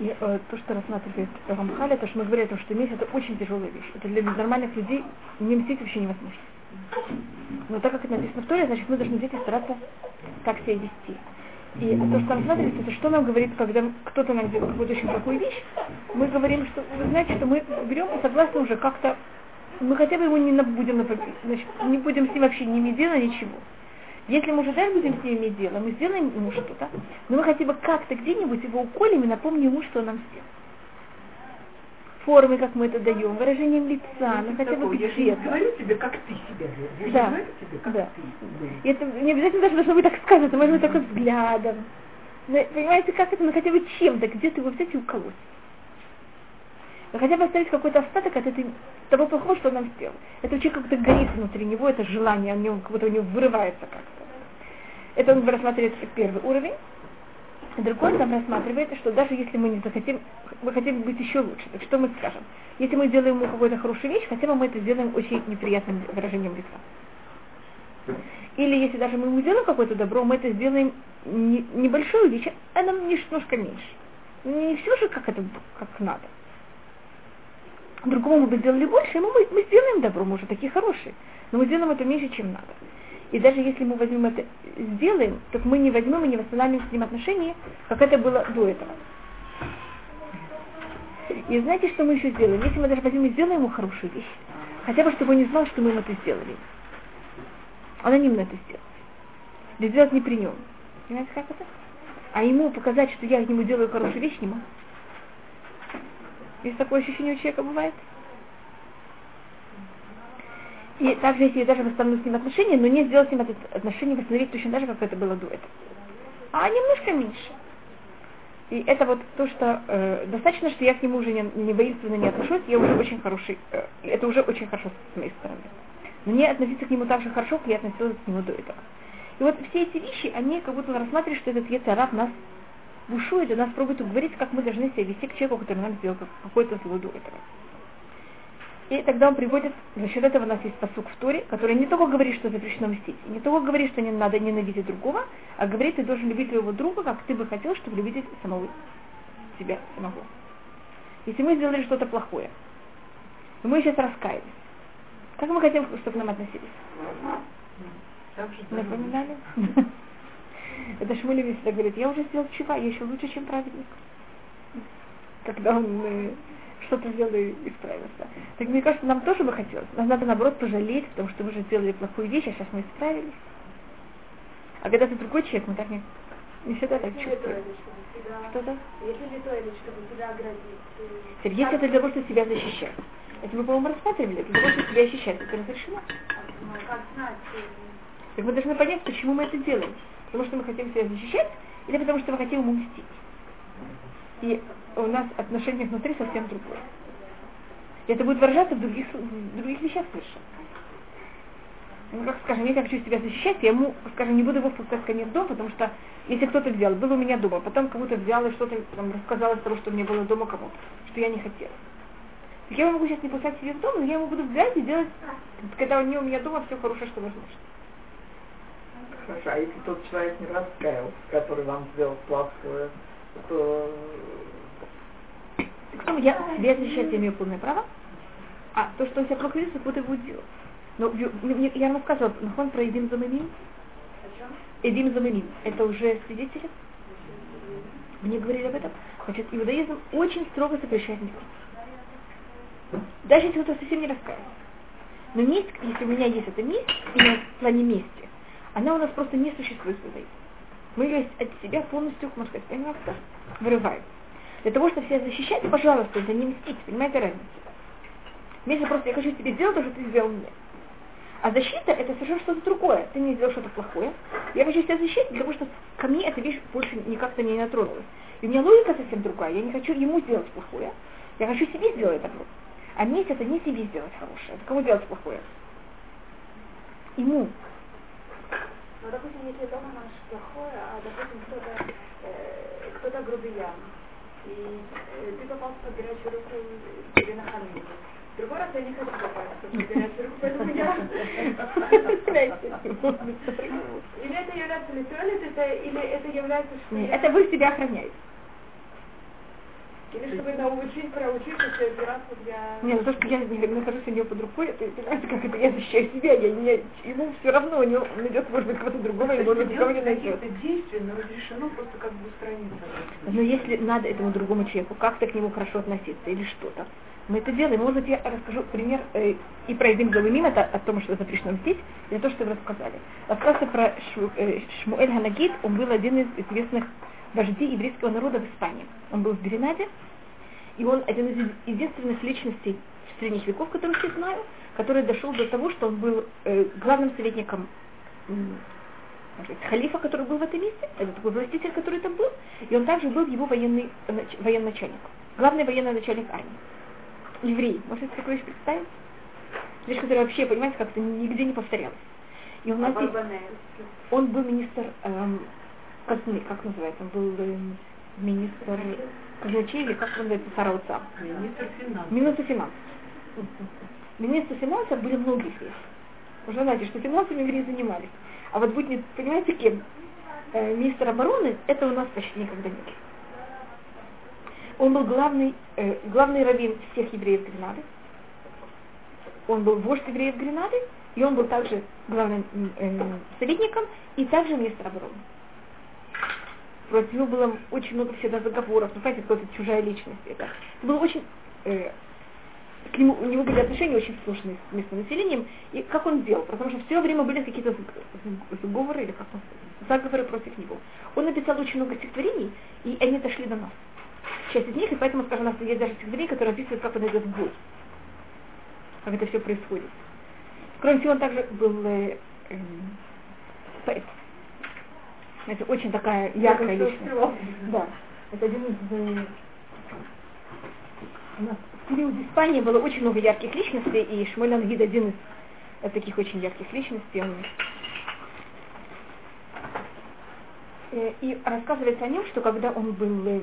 И э, то, что рассматривает Рамхаль, то, что мы говорим, что месть это очень тяжелая вещь. Это для нормальных людей не мстить вообще невозможно. Но так как это написано в Торе, значит мы должны взять и стараться так себя вести. И то, что рассматривается, это что нам говорит, когда кто-то нам делает какую-то очень плохую вещь, мы говорим, что вы знаете, что мы берем и согласны уже как-то, мы хотя бы его не будем значит, не будем с ним вообще не иметь дела, ничего. Если мы уже дальше будем с ним иметь дело, мы сделаем ему что-то, но мы хотя бы как-то где-нибудь его уколем и напомним ему, что он нам сделал. Формы, как мы это даем, выражением лица, ну хотя бы Я же не говорю тебе, как ты себя ведешь. Да. Я говорю тебе, как Да. ты. И это не обязательно даже должно быть так сказано, это может быть только взглядом. Но, понимаете, как это, ну хотя бы чем-то, где-то его взять и уколоть. Но хотя бы оставить какой-то остаток от этой, того плохого, что он нам сделал. Это у человека как-то горит внутри него, это желание, него, как будто у него вырывается как-то. Это рассматривает как первый уровень. Другой там рассматривает, что даже если мы не захотим, мы хотим быть еще лучше, так что мы скажем? Если мы делаем ему какую-то хорошую вещь, хотя бы мы это сделаем очень неприятным выражением лица. Или если даже мы ему сделаем какое-то добро, мы это сделаем не, небольшую вещь, а нам немножко меньше. Не все же как это как надо. Другому мы бы сделали больше, ему мы, мы сделаем добро, мы уже такие хорошие. Но мы сделаем это меньше, чем надо. И даже если мы возьмем это, сделаем, то мы не возьмем и не восстанавливаем с ним отношения, как это было до этого. И знаете, что мы еще сделаем? Если мы даже возьмем и сделаем ему хорошую вещь, хотя бы, чтобы он не знал, что мы ему это сделали. Анонимно это сделать. Да сделать не при нем. Понимаете, как это? А ему показать, что я ему делаю хорошую вещь, не могу. Есть такое ощущение у человека бывает? И также, если я даже восстановлю с ним отношения, но не сделать с ним это отношение восстановить точно так же, как это было до этого. А немножко меньше. И это вот то, что э, достаточно, что я к нему уже не, не воинственно не отношусь, я уже очень хороший, э, это уже очень хорошо с моей стороны. Но не относиться к нему так же хорошо, как я относилась к нему до этого. И вот все эти вещи, они как будто рассматривают, что этот Ецараб нас бушует и нас пробует уговорить, как мы должны себя вести к человеку, который нам сделал какое-то зло до этого. И тогда он приводит, за счет этого у нас есть посук в Торе, который не только говорит, что запрещено мстить, не только говорит, что не надо ненавидеть другого, а говорит, ты должен любить своего друга, как ты бы хотел, чтобы любить самого себя самого. Если мы сделали что-то плохое, и мы сейчас раскаялись, как мы хотим, чтобы к нам относились? Напоминали? Это Шмулевич всегда говорит, я уже сделал чува, я еще лучше, чем праведник. Когда он э, что-то сделал и исправился. Так мне кажется, нам тоже бы хотелось. Нам надо наоборот пожалеть, потому что мы же сделали плохую вещь, а сейчас мы исправились. А когда ты другой человек, мы так не, не всегда так чувствуем. Что-то? Если или чтобы себя оградить. Теперь, Если это для того, чтобы себя защищать. Это мы, по-моему, рассматривали. Для того, чтобы себя защищать, это разрешено. Ну, как знать, э, Так мы должны понять, почему мы это делаем. Потому что мы хотим себя защищать, или потому что мы хотим ему мстить. И у нас отношение внутри совсем другое. И это будет выражаться в других, в других вещах совершенно. Ну, как скажем, если я хочу себя защищать, я ему, скажем, не буду его впускать ко мне в дом, потому что если кто-то взял, был у меня дома, потом кому-то взял и что-то там, рассказал из того, что меня было дома кому-то, что я не хотела. Так я могу сейчас не пускать себе в дом, но я ему буду взять и делать, когда у него у меня дома все хорошее, что возможно. Хорошо, а если тот человек не раскаялся, который вам сделал плохое, то Кто я себя защищать я имею полное право, а то, что он себя ведет, кто-то будет делать. Но мне- я вам рассказывала, нахон про Эдим Замамин. Эдим Замамин. Это уже свидетели? Мне говорили об этом. Значит, иудаизм очень строго запрещает мстить. Даже если кто-то совсем не раскаялся. Но месть, если у меня есть эта месть, именно в плане мести, она у нас просто не существует в иудаизме. Мы ее от себя полностью, можно сказать, понимаете, вырываем. Для того, чтобы себя защищать, пожалуйста, это не мстить, понимаете разницу? Если просто я хочу тебе сделать то, что ты сделал мне. А защита это совершенно что-то другое. Ты мне сделал что-то плохое. Я хочу себя защитить, потому что ко мне эта вещь больше никак-то не натронулась. И у меня логика совсем другая. Я не хочу ему сделать плохое. Я хочу себе сделать добро. А месть это не себе сделать хорошее. Это кому делать плохое? Ему. Ну, допустим, если дома наш плохое, а, допустим, кто-то э, кто-то грубиян, и э, ты попал под горячую руку тебе нахамили. В другой раз я не хочу попасть под горячую руку, поэтому я... Или это является ли туалет, это, или это является, Нет, это вы себя охраняете. Или чтобы научить, проучиться операцию для... Нет, ну то, что я нахожусь у нее под рукой, это, понимаете, как это, я защищаю себя, я не, ему все равно, у него найдет, может быть, кого-то другого, или, может быть, никого не найдет. Это действие, но разрешено просто как бы устраниться. Но если надо этому другому человеку как-то к нему хорошо относиться или что-то, мы это делаем. Может быть, я расскажу пример э, и про Эдим Галимим, это о том, что запрещено мстить, или то, что вы рассказали. Рассказывается про Шму, э, Шмуэль Ханагид, он был один из известных вождей еврейского народа в Испании. Он был в Беринаде, и он один из единственных личностей средних веков, которых я знаю, который дошел до того, что он был э, главным советником сказать, халифа, который был в этом месте, это такой властитель, который там был, и он также был его военный военачальник, главный военный начальник армии. Еврей. Можете такое вещь представить? Вещь, которая вообще, понимаете, как-то нигде не повторялась. И у нас здесь, он был министр эм, казны, как называется, он был эм, министр казначей или как называется Сарауца? Министр финансов. Министр финансов. Министр финансов были многие здесь. Уже знаете, что финансами евреи занимались. А вот будет, понимаете, кем? Э, министр обороны, это у нас почти никогда нет. Он был главный, э, главный раввин всех евреев Гренады. Он был вождь евреев Гренады, и он был также главным э, советником и также министр обороны. Против него было очень много всегда заговоров. Ну, знаете, какая-то чужая личность. Это, это было очень э, к нему, у него были отношения очень сложные с местным населением, и как он сделал, потому что все время были какие-то заговоры или как он заговоры против него. Он написал очень много стихотворений, и они дошли до нас. Часть из них, и поэтому, скажем, у нас есть даже стихотворение, которое описывает, как он идет в бой, как это все происходит. Кроме всего, он также был э, э, поэт. Это очень такая яркая личность. Да. Это один из э, у нас в период Испании было очень много ярких личностей, и Шмуэль Ангид один из таких очень ярких личностей. Он... Э, и рассказывается о нем, что когда он был э,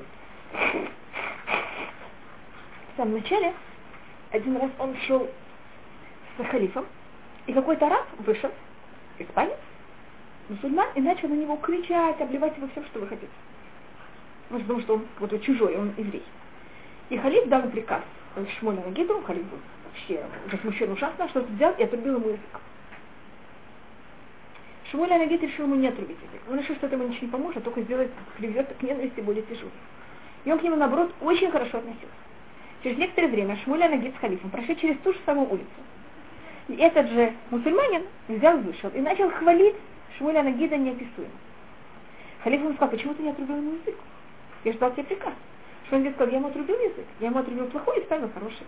в самом начале, один раз он шел с халифом, и какой-то араб вышел, испанец, мусульман, и начал на него кричать, обливать его всем, что вы хотите. Может, потому что он вот чужой, он еврей. И халиф дал приказ Шмоля Нагиду, халиф был вообще возмущен ужасно, что взял и отрубил ему язык. Шмуля Нагид решил ему не отрубить язык. Он решил, что это ему ничего не поможет, а только сделает, приведет к ненависти более тяжелой. И он к нему, наоборот, очень хорошо относился. Через некоторое время Шмуля Нагид с халифом прошли через ту же самую улицу. И этот же мусульманин взял, вышел и начал хвалить Шмуля Нагида неописуемо. Халиф ему сказал, почему ты не отрубил ему язык? Я ждал тебе приказ. Что он сказал, я ему отрубил язык, я ему отрубил плохой и ставил хороший.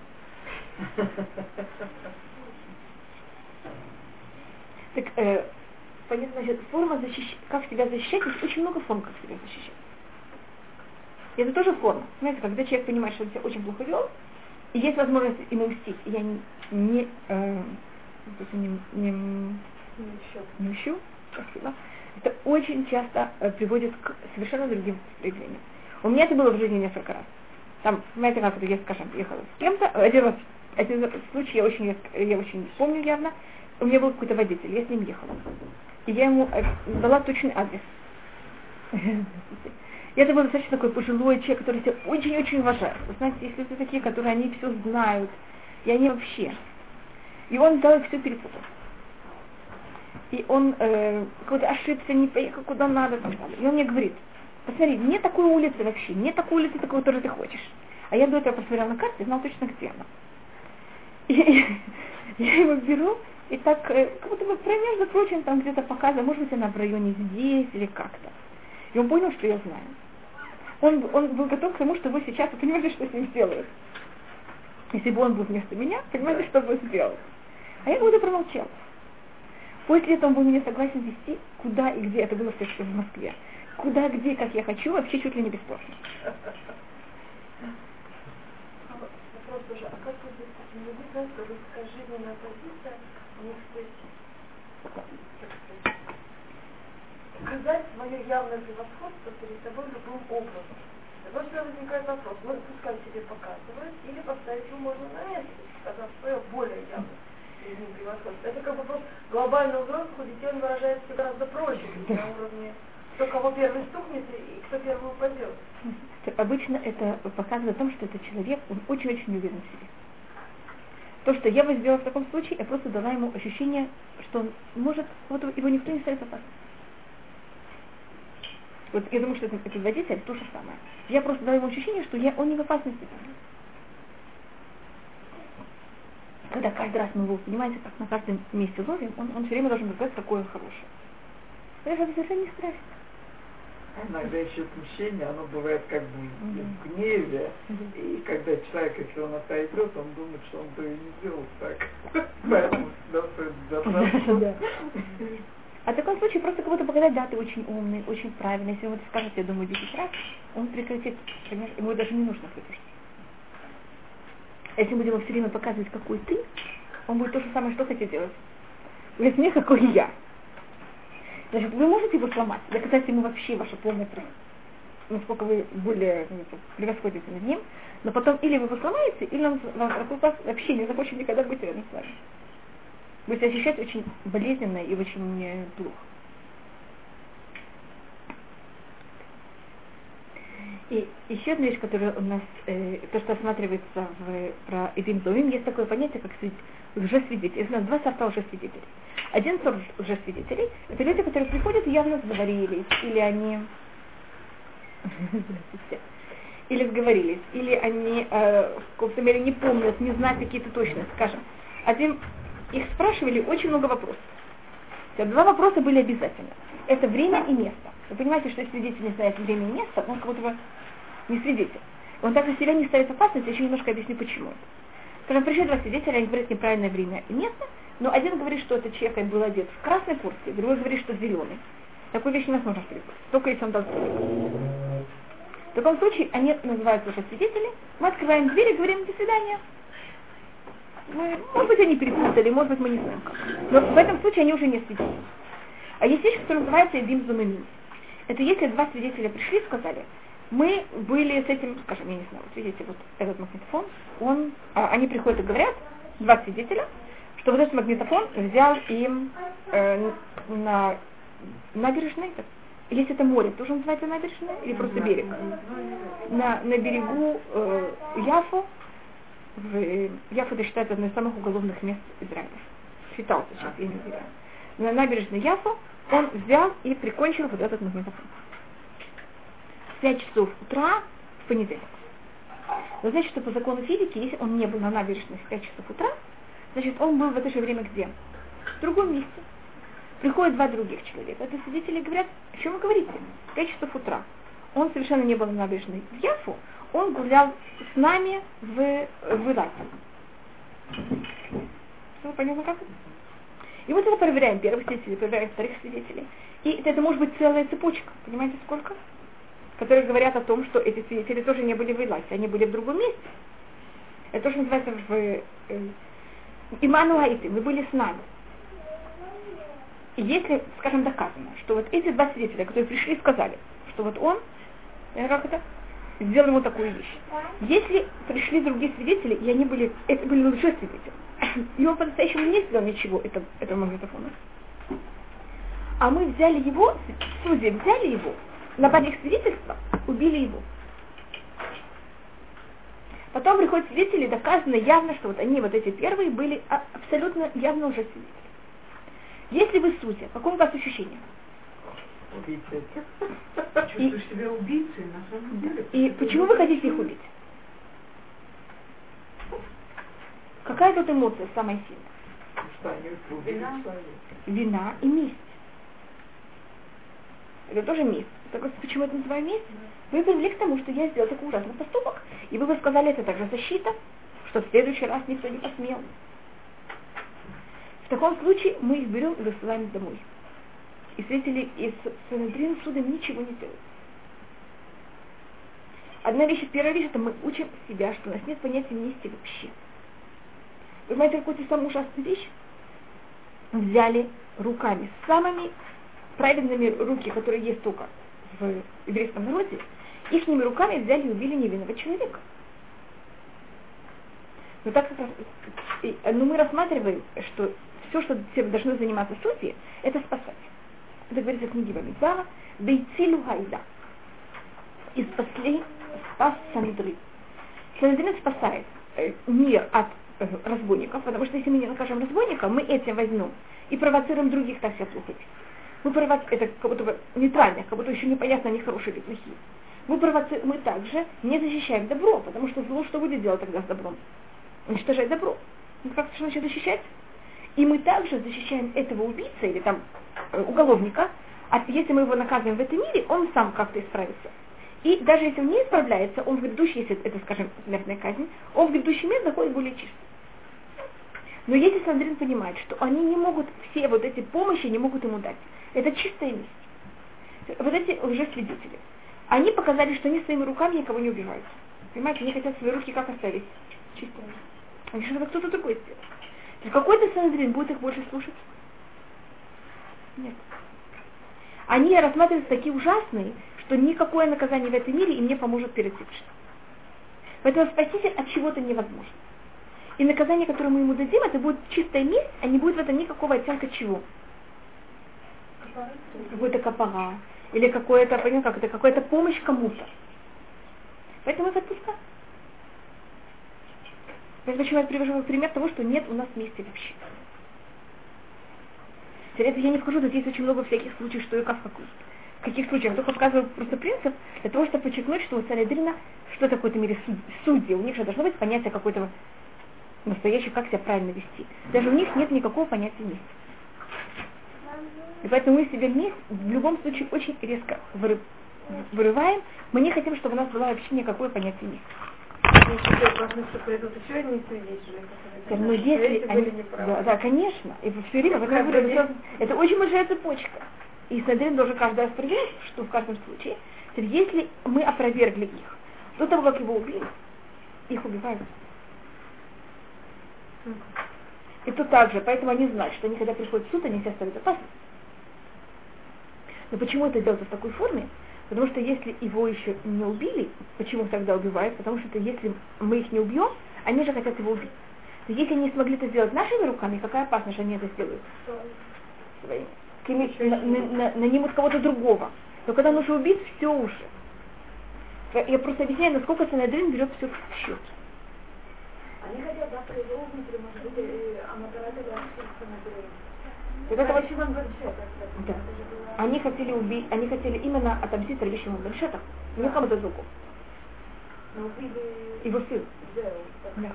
Так, э, понятно, значит, форма защищ... как себя защищать, есть очень много форм, как себя защищать. И это тоже форма. Знаете, когда человек понимает, что он себя очень плохо вел, и есть возможность ему мстить, и я не, не, э, не, не, не мщу, спасибо, это очень часто э, приводит к совершенно другим проявлениям. У меня это было в жизни несколько раз. Там, знаете, как это, я, скажем, ехала с кем-то, один раз, один случай я очень, я очень помню явно, у меня был какой-то водитель, я с ним ехала. И я ему э, дала точный адрес. И это был достаточно такой пожилой человек, который себя очень-очень уважает. Вы знаете, есть люди такие, которые они все знают, и они вообще. И он дал все перепутал. И он э, какой-то ошибся, не поехал куда надо. И он мне говорит, Посмотри, нет такой улицы вообще, нет такой улицы, такой, которую ты хочешь. А я до этого посмотрела на карте и знала точно, где она. И я его беру, и так, э, как будто бы, между прочим, там где-то показываю, может быть, она в районе здесь или как-то. И он понял, что я знаю. Он, он был готов к тому, что вы сейчас, вы понимаете, что с ним сделают. Если бы он был вместо меня, понимаете, что бы сделал. А я как будто промолчал. После этого он был меня согласен вести, куда и где. Это было все в Москве куда, где, как я хочу, вообще чуть ли не бесплатно. Вопрос уже, а как вы не скажи мне на позиция, не сказать свое явное превосходство перед собой любым образом. Вот что возникает вопрос, мы пускай себе показывают, или поставить его можно на место, сказав свое более явное перед превосходство. Это как бы просто глобальный взрослых у детей он выражается гораздо проще, на уровне Кто кого первый стукнет и кто первый упадет. Обычно это показывает о том, что этот человек, он очень-очень уверен в себе. То, что я бы сделала в таком случае, я просто дала ему ощущение, что он может, вот его никто не ставит опасность. Вот я думаю, что это, это водитель то же самое. Я просто дала ему ощущение, что я, он не в опасности. Когда каждый раз мы его, понимаете, как на каждом месте ловим, он, он все время должен говорить, какой он хороший. Это совершенно не страшно. Иногда еще смущение, оно бывает как бы в гневе. И когда человек, если он отойдет, он думает, что он бы и не сделал так. Поэтому всегда стоит держаться. А в таком случае просто кого-то показать, да, ты очень умный, очень правильный. Если ему это скажет, я думаю, 10 раз, он прекратит, понимаешь, ему даже не нужно слышать. Если будем все время показывать, какой ты, он будет то же самое, что хотите делать. Говорит, мне какой я. Значит, вы можете его сломать, доказать ему вообще ваше полное право, насколько вы более ну, превосходите над ним, но потом или вы его сломаете, или он вас вообще не захочет никогда быть рядом с вами. Будете ощущать очень болезненно и очень э, плохо. И еще одна вещь, которая у нас, э, то, что осматривается в, про Эдим Зоим, есть такое понятие, как лжесвидетель. У нас два сорта лжесвидетелей. Один сорт лжесвидетелей – это люди, которые приходят и явно сговорились, или они или сговорились, или они э, в каком-то мере не помнят, не знают какие-то точности. Скажем, один, их спрашивали очень много вопросов. Два вопроса были обязательно. Это время и место. Вы понимаете, что свидетель не знает время и место, он как будто бы не свидетель. Он также себя не ставит в опасность, я еще немножко объясню почему. Скажем, пришли два свидетеля, они говорят неправильное время и место, но один говорит, что этот человек был одет в красной куртке, другой говорит, что зеленый. Такую вещь невозможно перепутать, только если он даст В таком случае они называются уже свидетели, мы открываем дверь и говорим «до свидания». Мы, может быть, они перепутали, может быть, мы не знаем как. Но в этом случае они уже не свидетели. А есть вещь, которая называется «эдим зумамин». Это если два свидетеля пришли и сказали, мы были с этим, скажем, я не знаю, вот видите, вот этот магнитофон, он, а, они приходят и говорят, два свидетеля, что вот этот магнитофон взял им э, на набережной, если это море, тоже называется набережная, или просто берег, на, на берегу э, Яфу, в, э, Яфу это считается одно из самых уголовных мест Израиля. Считался сейчас, я не знаю. На набережной Яфу он взял и прикончил вот этот магнитофон. 5 часов утра в понедельник. Но значит, что по закону физики, если он не был на набережной в 5 часов утра, значит, он был в это же время где? В другом месте. Приходят два других человека. Это свидетели говорят, о чем вы говорите? В 5 часов утра. Он совершенно не был на набережной в Яфу, он гулял с нами в, в Илате. Все понятно как? И вот это проверяем первых свидетелей, проверяем вторых свидетелей. И это, может быть целая цепочка. Понимаете, сколько? которые говорят о том, что эти свидетели тоже не были в Иласе, они были в другом месте. Это тоже называется в э, Имануаиты, мы были с нами. И если, скажем, доказано, что вот эти два свидетеля, которые пришли сказали, что вот он, э, как это, сделал ему такую вещь. Если пришли другие свидетели, и они были, это были лжесвидетели, и он по-настоящему не сделал ничего этого, этого магнитофона, а мы взяли его, судьи взяли его, на их свидетельства убили его. Потом приходят свидетели, доказано явно, что вот они, вот эти первые, были абсолютно явно уже свидетели. Если вы судья, какое у вас ощущение? Чувствуешь себя убийцей, на самом деле. И почему вы хотите их убить? Какая тут эмоция самая сильная? Что они Вина. Вина и месть. Это тоже месть. Так почему это называю месть? Вы привели к тому, что я сделал такой ужасный поступок, и вы бы сказали, это также защита, что в следующий раз никто не посмел. В таком случае мы их берем и высылаем домой. И свидетели из Санедрин судом ничего не делают. Одна вещь, первая вещь, это мы учим себя, что у нас нет понятия мести вообще. Вы понимаете, какую-то самую ужасную вещь? Взяли руками, самыми праведными руки, которые есть только в еврейском народе, их руками взяли и убили невинного человека. Но, так, но мы рассматриваем, что все, что должны заниматься судьи, это спасать. Это говорится в книге Бамидбара, Бейцилу Хайда. И спасли, спас Сандрин. Сандрин спасает э, мир от э, разбойников, потому что если мы не накажем разбойников, мы этим возьмем и провоцируем других так себя вести. Мы провоцируем, это как будто бы нейтрально, как будто еще непонятно, они хорошие или плохие. Мы, провоци... мы также не защищаем добро, потому что зло что будет делать тогда с добром? Уничтожать добро. Ну как что значит защищать? И мы также защищаем этого убийца или там э, уголовника, а если мы его наказываем в этом мире, он сам как-то исправится. И даже если он не исправляется, он в грядущий, если это, скажем, смертная казнь, он в грядущий мир заходит более чистым. Но если Сандрин понимает, что они не могут, все вот эти помощи не могут ему дать, это чистая месть. Вот эти уже свидетели. Они показали, что они своими руками никого не убивают. Понимаете, они хотят свои руки как оставить? Чистыми. Они что-то кто-то другой сделал. Какой-то Сандрин будет их больше слушать? Нет. Они рассматриваются такие ужасные, что никакое наказание в этом мире им не поможет перед Всевышним. Поэтому спаситель от чего-то невозможно. И наказание, которое мы ему дадим, это будет чистая месть, а не будет в этом никакого оттенка чего. Какой-то капара. Или какое-то, понимаете, как это, какая-то помощь кому-то. Поэтому это отпускаем. Почему я привожу пример того, что нет у нас мести вообще. Теперь я не вхожу, тут есть очень много всяких случаев, что и как, какой. В каких случаях. Я только показываю просто принцип для того, чтобы подчеркнуть, что у Санедрина, что такое в мире суд, судьи. У них же должно быть понятие какой-то настоящий, как себя правильно вести. Даже у них нет никакого понятия мести. И поэтому мы себе месть в любом случае очень резко вырываем. Мы не хотим, чтобы у нас было вообще никакое понятие мести. Ну, если они, да, да, конечно. И все время в этом время, это очень большая цепочка. И Сандрин должен каждый раз проверять, что в каждом случае, если мы опровергли их, до того, как его убили, их убивают. И тут также, поэтому они знают, что они, когда приходят в суд, они себя ставят опасность. Но почему это делается в такой форме? Потому что если его еще не убили, почему тогда убивают? Потому что если мы их не убьем, они же хотят его убить. То если они смогли это сделать нашими руками, какая опасность, что они это сделают? Своими. На, на, на, нанимут кого-то другого. Но когда нужно убить, все уже. Я просто объясняю, насколько Санадрин берет все в счет. Они хотят завтра его убить, а Матарат Вот это вот... Да. Они хотели убить, они хотели именно отомстить Рабишиму Беншетах, не кому-то другому. Его сын. Да.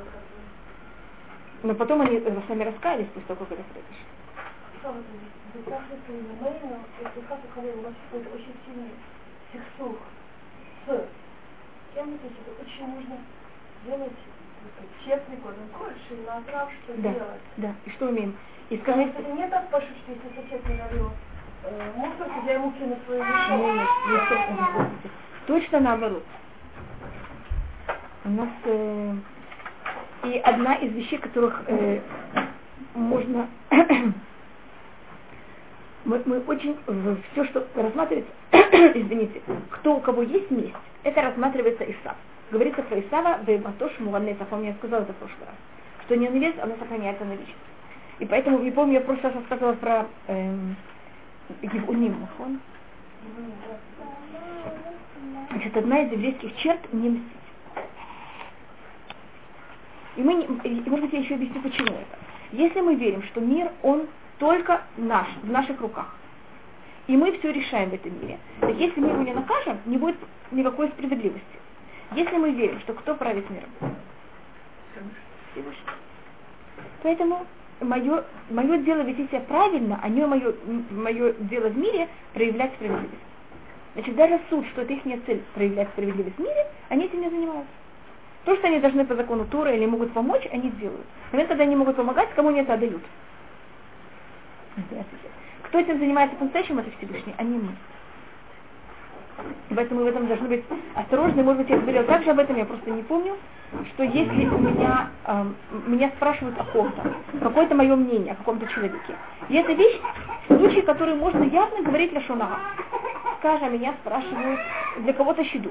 Но потом они сами раскаялись после того, как это произошло. очень сильный сексух с кем-то, очень нужно делать честный больше на прав, что да, делать. Да, и что умеем? И скажите... Это не так пошут, что если не налил э, мусор, я ему кину свою вещи. Точно наоборот. У нас э, и одна из вещей, которых э, можно мы, мы очень все, что рассматривается, извините, кто у кого есть месть, это рассматривается Исав. Говорится про Исава, Бейбатош Муганнеса, помню, я сказала это в прошлый раз, что не невест, она сохраняется на вечность. И поэтому, не помню, я просто рассказывала про эм, Гивуним, нахон. Значит, одна из еврейских черт не мстить. И мы, и, может быть, я еще объясню, почему это. Если мы верим, что мир, он только наш, в наших руках, и мы все решаем в этом мире, так если мы его не накажем, не будет никакой справедливости. Если мы верим, что кто правит миром? Поэтому мое, мое дело вести себя правильно, а не мое, мое дело в мире проявлять справедливость. Значит, даже суд, что это их цель проявлять справедливость в мире, они этим не занимаются. То, что они должны по закону Тура или могут помочь, они делают. В момент, когда они могут помогать, кому они это отдают. Кто этим занимается по-настоящему, это Всевышний, а не мы. Поэтому мы в этом должны быть осторожны. Может быть, я говорила также об этом, я просто не помню, что если у меня, э, меня спрашивают о ком-то, какое-то мое мнение о каком-то человеке, и это вещь, случай, который можно явно говорить Лашонара. Скажем, меня спрашивают для кого-то щеду,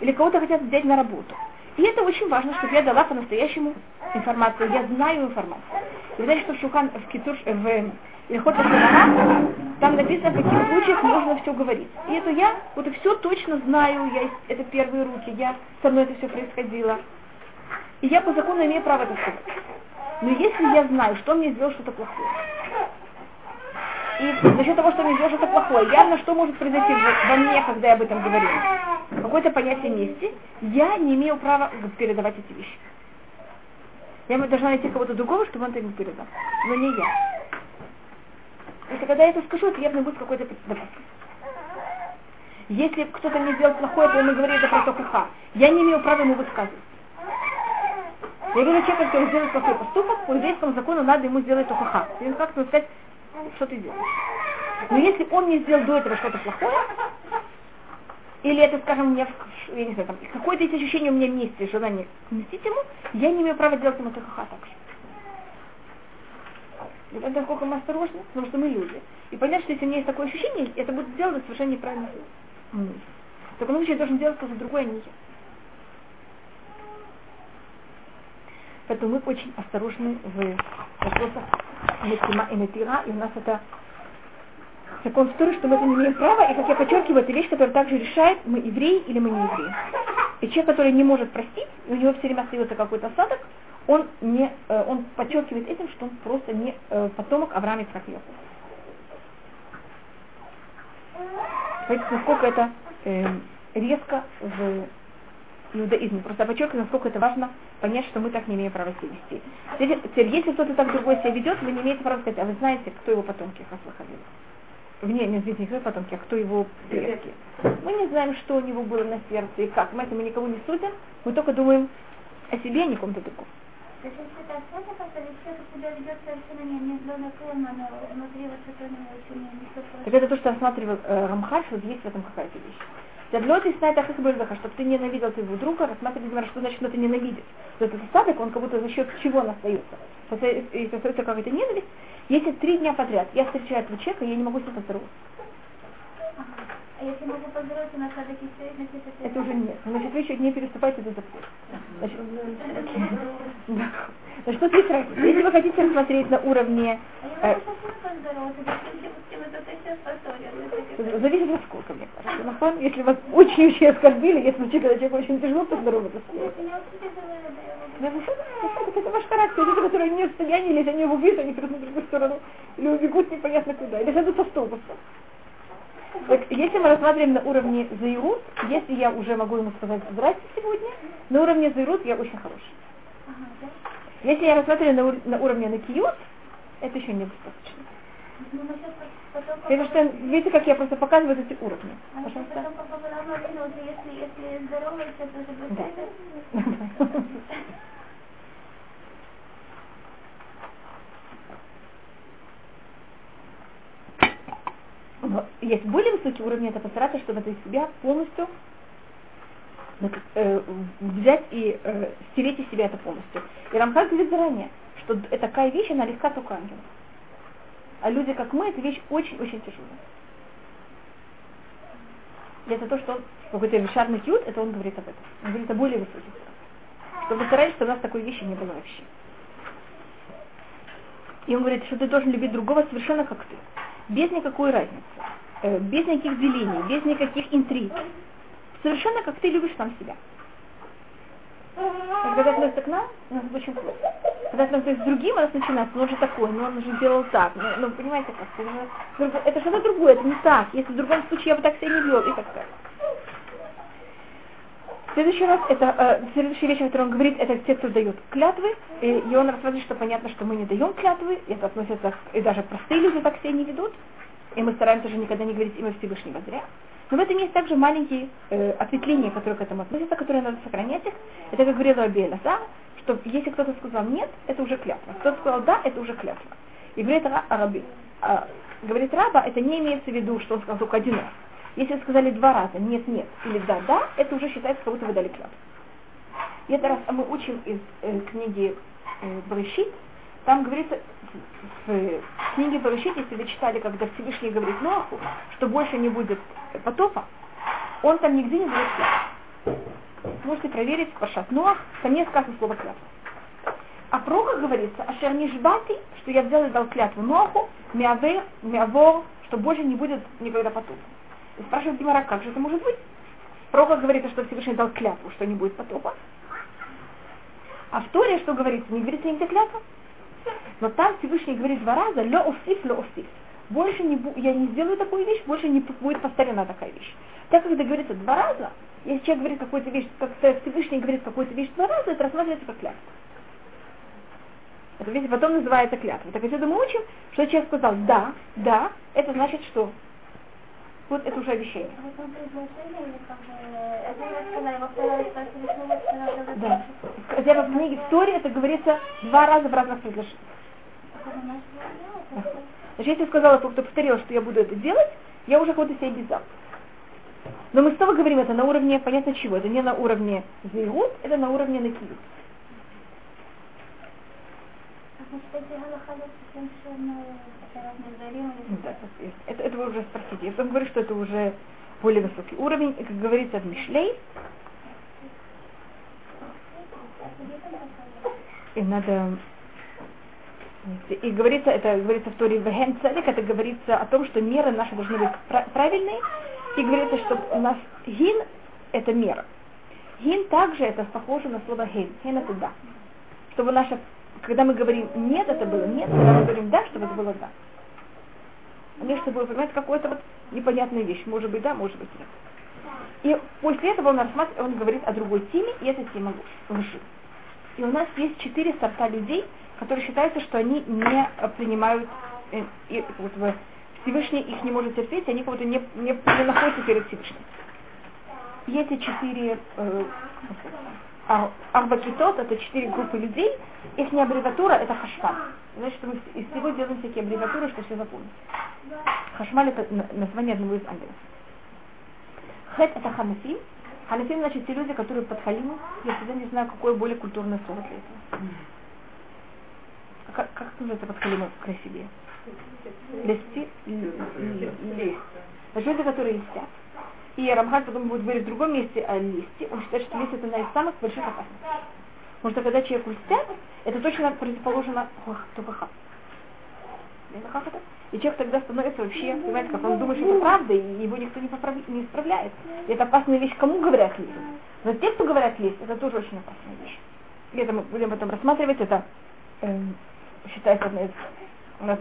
или кого-то хотят взять на работу. И это очень важно, чтобы я дала по-настоящему информацию. Я знаю информацию. Вы знаете, что в Шухан, в, Китуш, в или Хота Шамара, там написано, в каких случаях нужно все говорить. И это я, вот и все точно знаю, я, это первые руки, я, со мной это все происходило. И я по закону имею право это сказать. Но если я знаю, что мне сделал что-то плохое, и за счет того, что мне сделал что-то плохое, явно что может произойти во мне, когда я об этом говорю, какое-то понятие мести, я не имею права передавать эти вещи. Я должна найти кого-то другого, чтобы он это ему передал. Но не я. Если когда я это скажу, это явно будет какой-то предательство. Если кто-то мне сделал плохое, то ему говорит это про ха. Я не имею права ему высказывать. Я говорю человеку, который сделает плохой поступок, по еврейскому закону надо ему сделать ха. И как-то сказать, что ты делаешь. Но если он не сделал до этого что-то плохое, или это, скажем, мне, я не знаю, там, какое-то есть ощущение у меня мести, желание мстить ему, я не имею права делать ему ха так же. Это насколько мы осторожны, потому что мы люди. И понять, что если у меня есть такое ощущение, это будет сделано совершенно неправильно. Mm. В таком случае я должен делать что-то другое, а не я. Поэтому мы очень осторожны в вопросах Метима и Метира, и у нас это закон Торы, что мы это не имеем права, и как я подчеркиваю, это вещь, которая также решает, мы евреи или мы не евреи. И человек, который не может простить, и у него все время остается какой-то осадок, он, не, э, он подчеркивает этим, что он просто не э, потомок Авраама Ицхак. Смотрите, насколько это э, резко в иудаизме. Просто подчеркиваю, насколько это важно понять, что мы так не имеем права себя вести. Теперь, если кто-то так другой себя ведет, вы не имеете права сказать, а вы знаете, кто его потомки Хаслахавила? Вне, не извините, кто потомки, а кто его предки. Мы не знаем, что у него было на сердце и как. Мы это мы никого не судим, мы только думаем о себе, а не ком-то другом. Так это то, что рассматривал э, Рамхаль, что есть в этом какая-то вещь. Задлот и снайт чтобы ты ненавидел твоего друга, рассматривать, что значит, что ты ненавидишь. То этот остаток, он как будто за счет чего он остается. Если остается какая-то ненависть, если три дня подряд я встречаю этого человека, я не могу с ним поздороваться. А если могу поздороваться на садок и все, значит это... Это уже нет. Значит, вы еще не переступайте этот запрет. Значит, есть разница. Если вы хотите рассмотреть на уровне... Э, зависит от сколько, мне кажется. Самом если вас очень-очень оскорбили, если человек, человек очень тяжело поздороваться с. Это ваш характер. Люди, которые не в состоянии, или если они его убьют, они перейдут на другую сторону, или убегут непонятно куда, или сядут с автобуса. Так, если мы рассматриваем на уровне заирут, если я уже могу ему сказать здрасте сегодня, на уровне заирут я очень хороший. Если я рассматриваю на, на уровне накиют, это еще недостаточно. Это что, видите, как я просто показываю эти уровни. А Пожалуйста. Если, если здороваешься, то это да. Но есть более высокий уровень, это постараться, чтобы ты себя полностью взять и э, стереть из себя это полностью. И Рамхаль говорит заранее, что такая вещь, она легка только ангелов. А люди, как мы, эта вещь очень-очень тяжелая. И это то, что какой-то Ришарный Кьют, это он говорит об этом. Он говорит о более высоких Чтобы старались, чтобы у нас такой вещи не было вообще. И он говорит, что ты должен любить другого совершенно как ты без никакой разницы, э, без никаких делений, без никаких интриг. Совершенно как ты любишь сам себя. Когда относится к нам, у нас очень просто. Когда относится к другим, у нас начинается, ну он же такой, ну он же сделал так. Ну, ну понимаете как? Это, это что-то другое, это не так. Если в другом случае я бы так себя не вел и так далее. Следующий раз, это э, следующая вещь, о которой он говорит, это те, кто дают клятвы, и, и он рассказывает, что понятно, что мы не даем клятвы, и это относится, и даже простые люди так себя не ведут, и мы стараемся же никогда не говорить имя Всевышнего зря. Но в этом есть также маленькие э, ответвления, которые к этому относятся, которые надо сохранять их. Это, как говорила Абиэля что если кто-то сказал нет, это уже клятва. Кто-то сказал да, это уже клятва. И говорит, Араби, а, говорит раба, это не имеется в виду, что он сказал только один раз. Если сказали два раза нет, нет или да, да, это уже считается, как будто вы дали клятву. И это раз а мы учим из э, книги э, Брышит, там говорится, в, книге Брышит, если вы читали, когда Всевышний говорит Ноаху, что больше не будет потопа, он там нигде не дает клятву. Можете проверить, Пашат Ноах, там не сказано слово клятва. А пророка говорится, ашер нишбати, что я взял и дал клятву Ноху, миавер, миавор, что больше не будет никогда потопа. И спрашивает Гимара, как же это может быть? Пророка говорит, что Всевышний дал клятву, что не будет потопа. А в Торе, что говорится, не говорится нигде клятва. Но там Всевышний говорит два раза, ле офсиф, ле офсиф. Больше не я не сделаю такую вещь, больше не будет повторена такая вещь. Так как это говорится два раза, если человек говорит какую-то вещь, как Всевышний говорит какую-то вещь два раза, это рассматривается как клятва. Это видите, потом называется клятва. Так отсюда мы учим, что человек сказал да, да, это значит что? Вот это уже обещание. А что надо Да. Хотя в книге Торе это говорится два раза в разных предложениях. Значит, если я сказала, кто повторил, что я буду это делать, я уже кого-то себе обязал. Но мы снова говорим это на уровне, понятно чего, это не на уровне зейрут, это на уровне накиют. Да, так есть. это, это вы уже спросите. Я потом говорю, что это уже более высокий уровень. И, как говорится в Мишлей, и надо и говорится, это говорится в Торе Вехен Цедек, это говорится о том, что меры наши должны быть пра- правильные. И говорится, что у нас гин – это мера. Гин также это похоже на слово хин. Хин – это да. Чтобы наша, когда мы говорим нет, это было нет, когда мы говорим да, чтобы это было да. Не чтобы вы понимаете, какая-то вот непонятная вещь. Может быть да, может быть нет. И после этого он, он говорит о другой теме, и это тема лжи. И у нас есть четыре сорта людей, которые считаются, что они не принимают, э, и, вот, Всевышний их не может терпеть, они как будто не, не, не находятся перед Всевышним. И эти четыре э, ар- арбакитот, это четыре группы людей, их аббревиатура это хашмаль. Значит, мы из всего делаем всякие аббревиатуры, что все запомнить. Хашмаль это на- название одного из ангелов. Хет это ханафим. Ханафим значит те люди, которые под халиму. Я всегда не знаю, какое более культурное слово для этого. Как, как называется под халиму красивее? Значит, люди, которые листят. И Рамхаль потом будет говорить в другом месте о листе. Он считает, что лист это одна из самых больших опасностей. Потому что когда человек льстят, это точно противоположно тупаха. Как это? И человек тогда становится вообще, понимаете, как он думает, что это правда, и его никто не, поправ... не исправляет. И это опасная вещь, кому говорят лист. Но те, кто говорят лист, это тоже очень опасная вещь. И это мы будем потом рассматривать, это э, считается одной из... У нас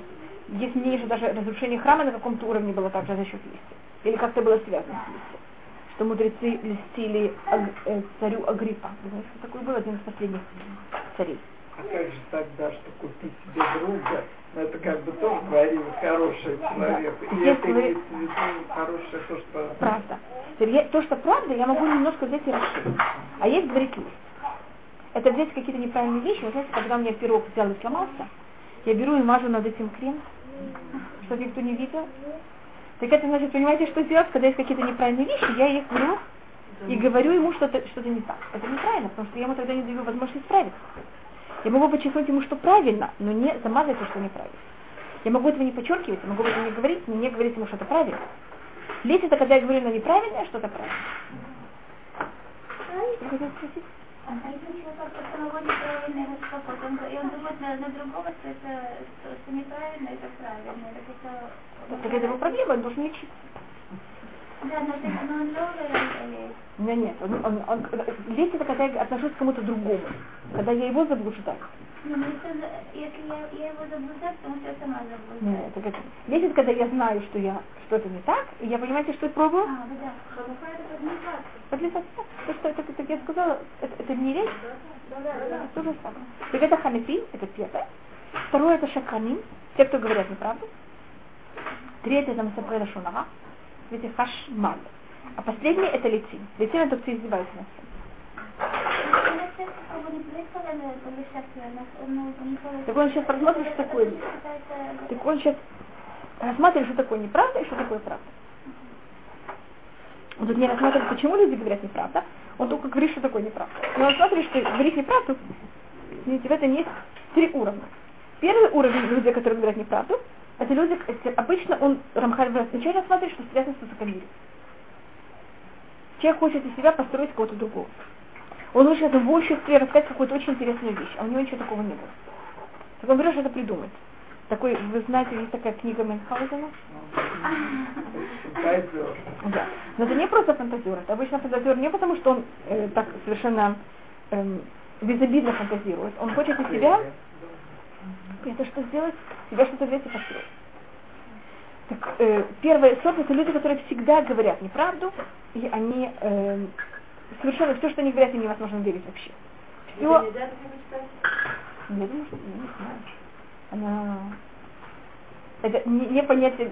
есть мнение, что даже разрушение храма на каком-то уровне было также за счет листьев. Или как-то было связано с листьем. Что мудрецы листили Аг... э, царю Агриппа. Вы знаете, что такое был один из последних царей. А как же тогда, что купить себе друга? Ну, это как бы тоже говорили хороший человек. Да. И Здесь это вы- хорошее то, что... Правда. Я- то, что правда, я могу немножко взять и расширить. А есть лист. Это взять какие-то неправильные вещи. Вы знаете, когда у меня пирог взял и сломался, я беру и мажу над этим крем, чтобы никто не видел. Так это значит, понимаете, что делать, когда есть какие-то неправильные вещи, я их беру и говорю ему что-то что не так. Это неправильно, потому что я ему тогда не даю возможность исправиться. Я могу подчеркнуть ему, что правильно, но не замазать то, что неправильно. Я могу этого не подчеркивать, я могу этого не говорить, но не говорить ему что-то правильно. Лезть это когда я говорю на неправильное, что-то правильно. Вы хотите спросить? А если человек как-то наводит правильный распокой, он, и он думает на, на другого, что это что, что неправильно, это правильно. Так это... Так это его проблема, он должен лечиться. Да, но, он долго или... Нет, нет, он, он, он, лезть это когда я отношусь к кому-то другому, когда я его заблуждаю. Ну, если, за- если я, я его заблуждаю, потому что я сама заблуждаю. Нет, это, это когда я знаю, что я что это не так, и я понимаете, что я пробую? А, ну да. Ханука это подмечаться. Подлизать. То, что это, как я сказала, это, это не речь, Да, да, да. это то же самое. Так это ханафим, это первое. Второе это шаканим, те, кто говорят неправду. Третье это масапреда шунага, видите, хашмаль. А последнее это лицин. Лицин это кто издевается над всем. Я сейчас как бы не представляю, это лишь ну, не Так он сейчас посмотрит, что такое. Так он сейчас рассматривает, что такое неправда и что такое правда. Он тут не рассматривает, почему люди говорят неправда, он только говорит, что такое неправда. Но рассматривает, что говорить неправду, извините, в этом есть три уровня. Первый уровень людей, которые говорят неправду, это люди, это обычно он, Рамхаль вначале рассматривает, что связано с высокомерием. Человек хочет из себя построить кого-то другого. Он хочет в большинстве рассказать какую-то очень интересную вещь, а у него ничего такого не было. Так он берет что-то придумать. Такой, вы знаете, есть такая книга Мюнхгаузена? Да. Но это не просто фантазер. Это обычно фантазер не потому, что он э, так совершенно эм, безобидно фантазирует. Он хочет из себя это что сделать, себя что-то взять и построить. Так, э, первый сорт это люди, которые всегда говорят неправду, и они э, совершенно все, что они говорят, им невозможно верить вообще. Все, Это нельзя я думаю, что я не знаю. Она... Это не, не понятие,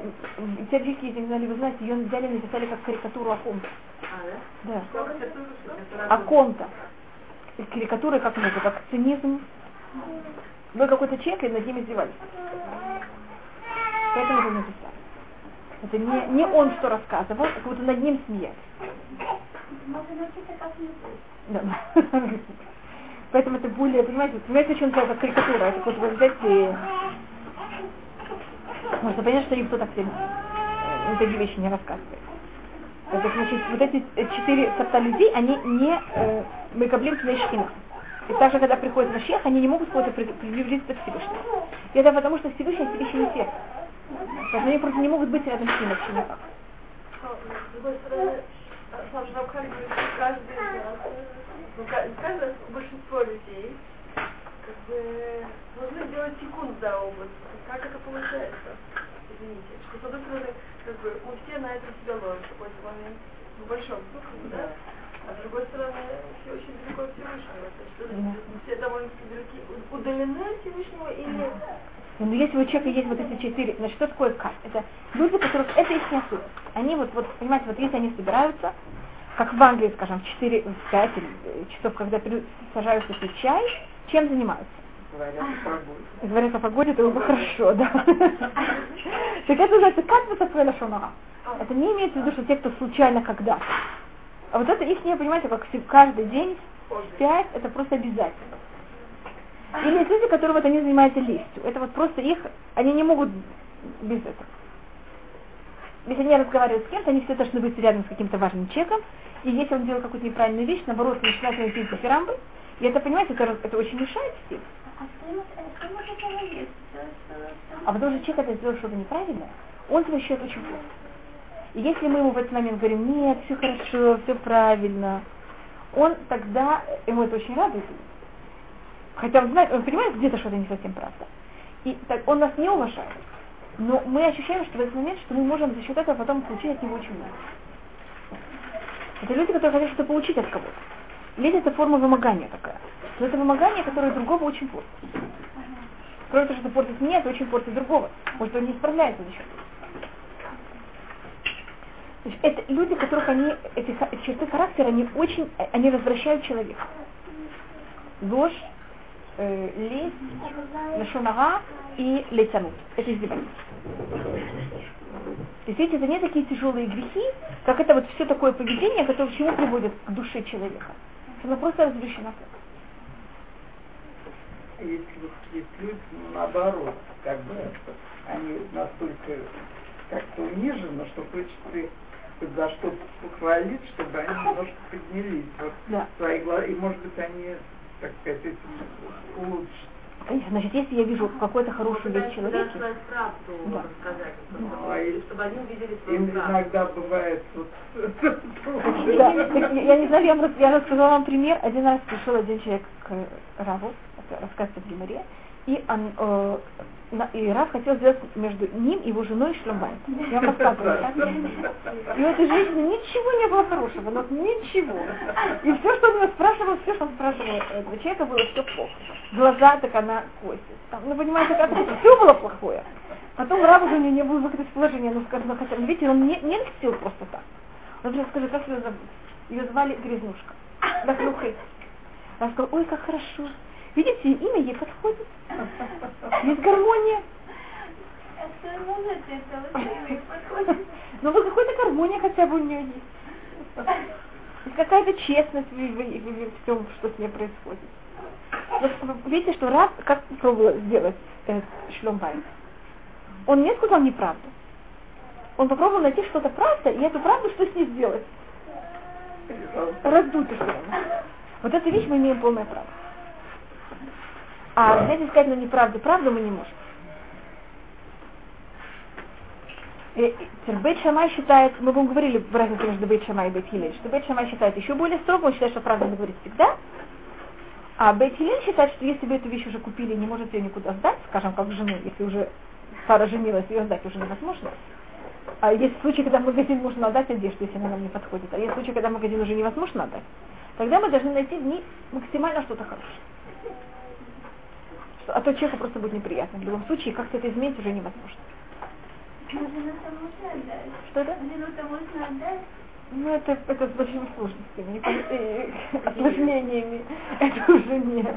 теоретически, если не знали, вы знаете, ее взяли и написали как карикатуру Аконта. А, да? Да. Что? Аконта. И Карикатуры, как это, как цинизм. Был какой-то человек, и над ним издевались. Поэтому его написали. Это не, не он что рассказывал, а как будто над ним смеялись. Да. Поэтому это более, понимаете, понимаете, что он сказал, как карикатура. Это вы взять и... Можно понять, что никто так сильно э, такие вещи не рассказывает. Это значит, вот эти э, четыре сорта людей, они не э, мекаблим шкина. И также, когда приходит Машех, они не могут кого-то при- приблизиться к Всевышнему. И это потому, что Всевышний себе еще не сердце. Потому что они просто не могут быть рядом с ним вообще никак. Что каждый из ну, каждый большинство людей, как бы, должны делать секунд за опыт. Как это получается? Извините. Что, с одной стороны, как бы, мы все на этом себя ловим в какой-то момент, в большом да? А с другой стороны, все очень далеко от Всевышнего. То есть, что, все довольно-таки далеки, удалены от Всевышнего или... Но если у человека есть вот эти четыре, значит, что такое кат? Это люди, которых это их не особо. Они вот, вот, понимаете, вот если они собираются, как в Англии, скажем, в 4, в 5 или, э, часов, когда сажаются пить чай, чем занимаются? Говорят о погоде. Говорят о погоде, это было хорошо, да. Так это называется как высокая шонара. Это не имеется в виду, что те, кто случайно когда-то. А вот это их, не понимаете, как каждый день в это просто обязательно. Или есть люди, которые вот они занимаются лестью. Это вот просто их, они не могут без этого. Если они разговаривают с кем-то, они все должны быть рядом с каким-то важным человеком. И если он делает какую-то неправильную вещь, наоборот, начинает ему пить дифирамбы. И это, понимаете, это, это очень мешает всем. А ему, э? А потому что человек это сделал что-то неправильное, он себя считает очень плохо. И если мы ему в этот момент говорим, нет, все хорошо, все правильно, он тогда, ему это очень радует. Хотя он знает, он понимает, где-то что-то не совсем правда. И так, он нас не уважает. Но мы ощущаем, что в этот момент, что мы можем за счет этого потом получить от него очень много. Это люди, которые хотят что-то получить от кого-то. Лень это форма вымогания такая. Но это вымогание, которое другого очень портит. Кроме того, что портит меня, это очень портит другого. Может, он не справляется за счет этого. Это люди, которых они, эти черты характера, они очень, э, они развращают человека. Ложь, э, лесть, лошонара и лейтанут. Это издевательство. То есть это не такие тяжелые грехи, как это вот все такое поведение, которое к чему приводит к душе человека. Оно просто развращено. Если люди, ну, наоборот, как бы они настолько как-то унижены, что хочется их за что-то похвалить, чтобы они немножко поднялись вот Да. свои глаза. И может быть они, так сказать, этим улучшат. Конечно, значит, если я вижу какую-то хорошую вещь в человеке, Сказать правду, Да. рассказать, Ну, а чтобы они увидели Им свою правду. иногда бывает вот Да, я, не знаю, я, вам я рассказала вам пример. Один раз пришел один человек к Раву, это рассказывается в Гимаре, и, он, э, и Рав хотел сделать между ним и его женой шлюмбайн. Я вам рассказывала, так? И у этой женщины ничего не было хорошего, но ничего. И все, что он спрашивал, все, что он спрашивал этого человека, было все плохо. Глаза, так она кости. Там, ну, понимаете, как все было плохое. Потом Рав уже у него не было выхода из положения, ну, сказала, хотя, ну, видите, он не, не льстил просто так. Он говорит, скажи, как ее зовут? Ее звали Грязнушка. Да. Она сказала, ой, как хорошо. Видите, имя ей подходит. Есть гармония. А это? Вот подходит. Ну, гармония хотя бы у нее есть. Есть какая-то честность в, в- в- в всем, что с ней происходит. Вот вы видите, что раз, как пробовал сделать э, Шломбайн, он не сказал неправду. Он попробовал найти что-то правда, и эту правду что с ней сделать? Раздуть Вот эту вещь мы имеем полное право. А взять и сказать, ну неправда, правду мы не можем. Бейт Шамай считает, мы вам говорили в разнице между Бейт Шамай и Бейт Хилель, что Бейт Шамай считает еще более строго, он считает, что правда говорить всегда, а Бейт Хилель считает, что если вы эту вещь уже купили не можете ее никуда сдать, скажем, как жену, если уже пара женилась, ее сдать уже невозможно, а есть случаи, когда в магазин можно отдать одежду, если она нам не подходит, а есть случаи, когда в магазин уже невозможно отдать, тогда мы должны найти дни максимально что-то хорошее. А то человеку просто будет неприятно. В любом случае, как-то это изменить уже невозможно. Что это? Ну, это, это с большими сложностями, э, осложнениями. Это уже нет.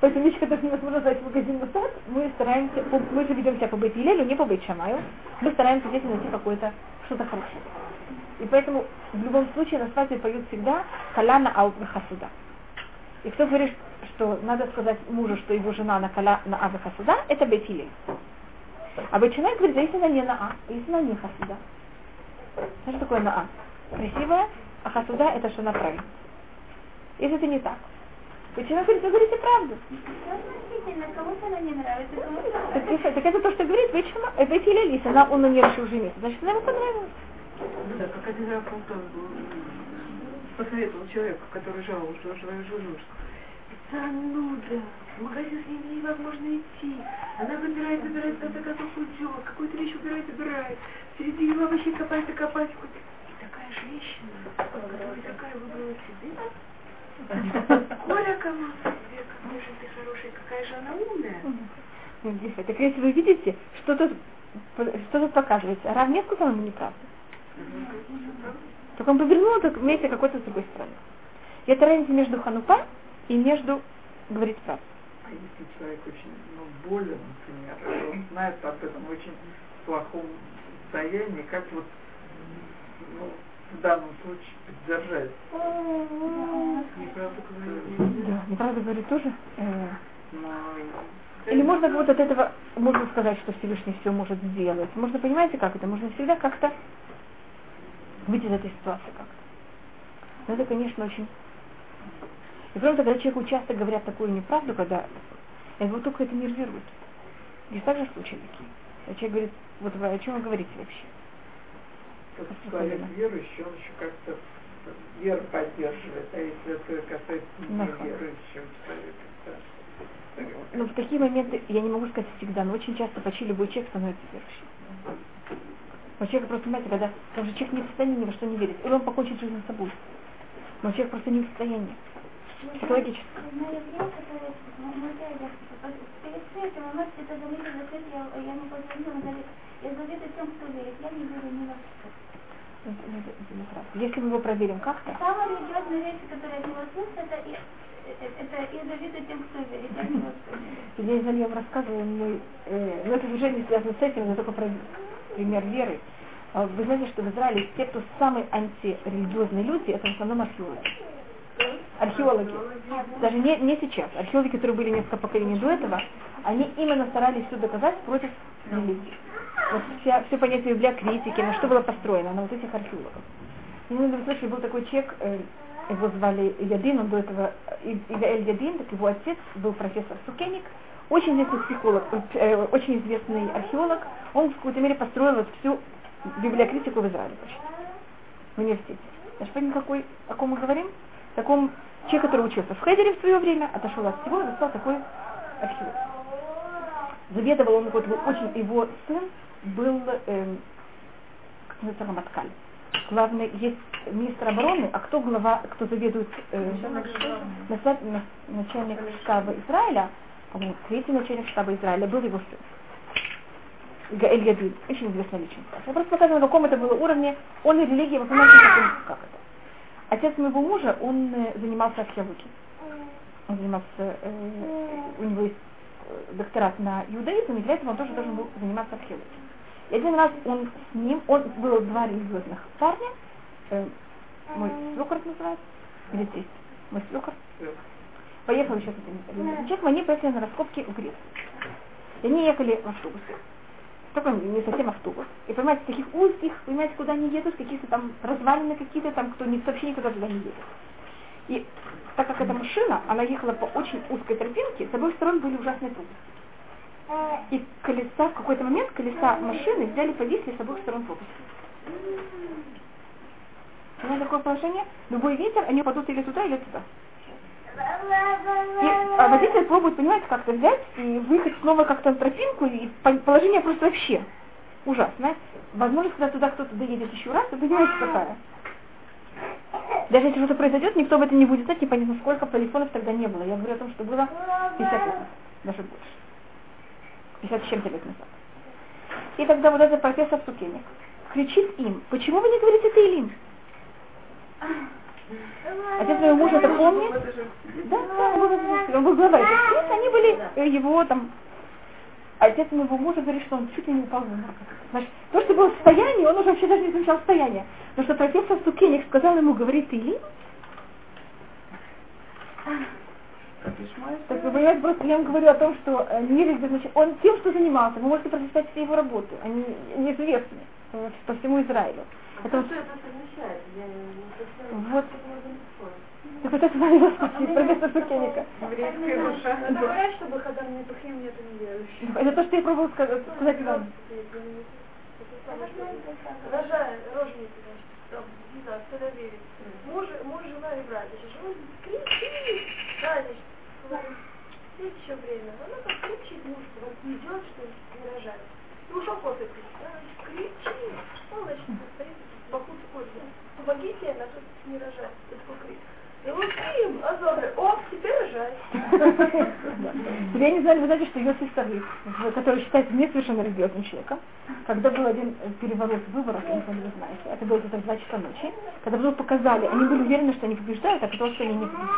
Поэтому вещи, которые невозможно сдать в магазин назад, мы стараемся, мы же ведем себя по Елелю, не по быть Шамаю, мы стараемся здесь найти какое-то, что-то хорошее. И поэтому в любом случае на свадьбе поют всегда Каляна Аубна Хасуда. И кто говорит, что надо сказать мужу, что его жена на Каля на Аба Хасуда, это Бетилей. А Бетчинай говорит, да если она не на А, если она не Хасуда. Знаешь, что такое на А? Красивая, а Хасуда это что направить. Если это не так. Бетчинай говорит, вы говорите правду. Кому-то она не нравится, кому-то Так, это- так это то, что говорит Бетилей, если она, он не решил жениться, значит, она ему понравилась. Ну да, как один раз он посоветовал человеку, который жаловался, что свою жену, что зануда, в магазин с ней невозможно идти. Она выбирает, выбирает, в конце концов уйдет, какую-то вещь убирает, убирает. В середине вообще копается, копается. И такая женщина, которая такая выбрала себе. Коля себе, какой же ты хороший, какая же она умная. Ну, Так если вы видите, что тут, что тут показывается, Рав не сказал ему неправду. Только он повернул это вместе какой-то с другой стороны. И это разница между ханупа и между говорить правду. А если человек очень ну, болен, например, он знает об этом очень плохом состоянии, как вот ну, в данном случае поддержать? Неправду говорит. Да, неправда говорит тоже. Э, Но Или можно вот от этого, можно сказать, что Всевышний все может сделать. Можно, понимаете, как это? Можно всегда как-то выйти из этой ситуации как-то. Но это, конечно, очень... И того, когда человеку часто говорят такую неправду, когда его только это нервирует. Есть также случаи такие. Когда человек говорит, вот вы о чем вы говорите вообще? как человек верующий, он еще как-то веру поддерживает, а если это касается неверующего человека, то Но в такие моменты, я не могу сказать всегда, но очень часто почти любой человек становится верующим. Но человек просто, понимаете, когда потому что человек не в состоянии ни во что не верить, или он покончит жизнь с собой. Но человек просто не в состоянии. Это это. Это- это- это неправда. Если мы его проверим как-то, Самая религиозная вещь, которая от него слышит, это, и- э, это я завидую тем, кто верит, я не я из вам рассказывала, мой, э, но это уже не связано с этим, это только про пример веры. А Вы знаете, что в Израиле те, кто самые антирелигиозные люди, это в основном археологи. Археологи. Даже не, не сейчас. Археологи, которые были несколько поколений до этого, они именно старались все доказать против религии. Вот вся, все понятие библиокритики, на что было построено, на вот этих археологов. И на этом случае был такой человек, э, его звали Ядин, он до этого, э, Игаэль Ядин, так его отец был профессор Сукеник, очень известный психолог, э, очень известный археолог, он в какой-то мере построил вот всю библиокритику в Израиле почти, в университете. Знаешь, понимаете, какой, о ком мы говорим? Таком человек, который учился в Хедере в свое время, отошел от всего и стал такой археолог. Заведовал он, вот, очень, его сын был, эм, как называется, Раматкаль. Главный, есть министр обороны, а кто глава, кто заведует э, начальник, на- начальник штаба Израиля, по-моему, третий начальник штаба Израиля был его сын. Гаэль Ядин, очень известная личность. Я просто показываю, на каком это было уровне. Он и религия, вы понимаете, как, он- как это. Отец моего мужа, он э, занимался археологией. Он занимался, э, у него есть э, докторат на иудаизм, и для этого он тоже должен был заниматься археологией. И один раз он с ним, он было два религиозных парня, э, мой свекор называется, или тесть, мой свекор, поехал сейчас это не человек, они поехали на раскопки в Грецию. И они ехали в автобусе. Такой не совсем автобус. И понимаете, таких узких, понимаете, куда они едут, какие-то там развалины какие-то там, кто не, вообще никуда туда не едет. И так как эта машина, она ехала по очень узкой тропинке, с обоих сторон были ужасные трубы. И колеса, в какой-то момент колеса машины взяли, повисли с обоих сторон пропасти. У такое положение, любой ветер, они падут или туда, или туда. И а водитель пробует, понимаете, как-то взять и выехать снова как-то на тропинку, и положение просто вообще ужасное. Возможно, когда туда кто-то доедет еще раз, вы понимаете, какая. Даже если что-то произойдет, никто об этом не будет знать, непонятно сколько телефонов тогда не было. Я говорю о том, что было 50 лет, даже больше. 50 с чем-то лет назад. И тогда вот этот профессор Сукеник кричит им, почему вы не говорите Таилим? Отец моего мужа это помнит? Да, да, он был этих они были э, его там... Отец моего мужа говорит, что он чуть ли не упал обморок. Значит, то, что было в состоянии, он уже вообще даже не замечал состояние. Потому что профессор Сукеник сказал ему, говорит, ты ли? Так понимаете, просто я вам говорю о том, что э, значит, он тем, что занимался, вы можете прочитать все его работы, они неизвестны по всему Израилю. А это что это совмещает? Я не вот. Так вот это моя спросить, профессор Сукеника. Еврейская душа. Это говорят, чтобы когда мне тухим нет неверующих. Это то, что я пробовала сказать, сказать вам. Рожая, рожница, значит, не знаю, в Тель-Авиве. Муж, муж, жена и братья. Жена кричит, говорит, есть еще время. Она так кричит муж, вот не идет, что не рожает. И ушел кофе пить. Она, значит, кричит. Он, значит, стоит, боку скользит. Помогите, она тут не рожает. Это такой крик. Луким, Азоры, о, теперь рожай. Я не знаю, вы знаете, что Йосиф Савик, который считается не совершенно религиозным человеком, когда был один переворот выборов, я не знаю, вы знаете, это было где-то в 2 часа ночи, когда вдруг показали, они были уверены, что они побеждают, а потом, что они не победили.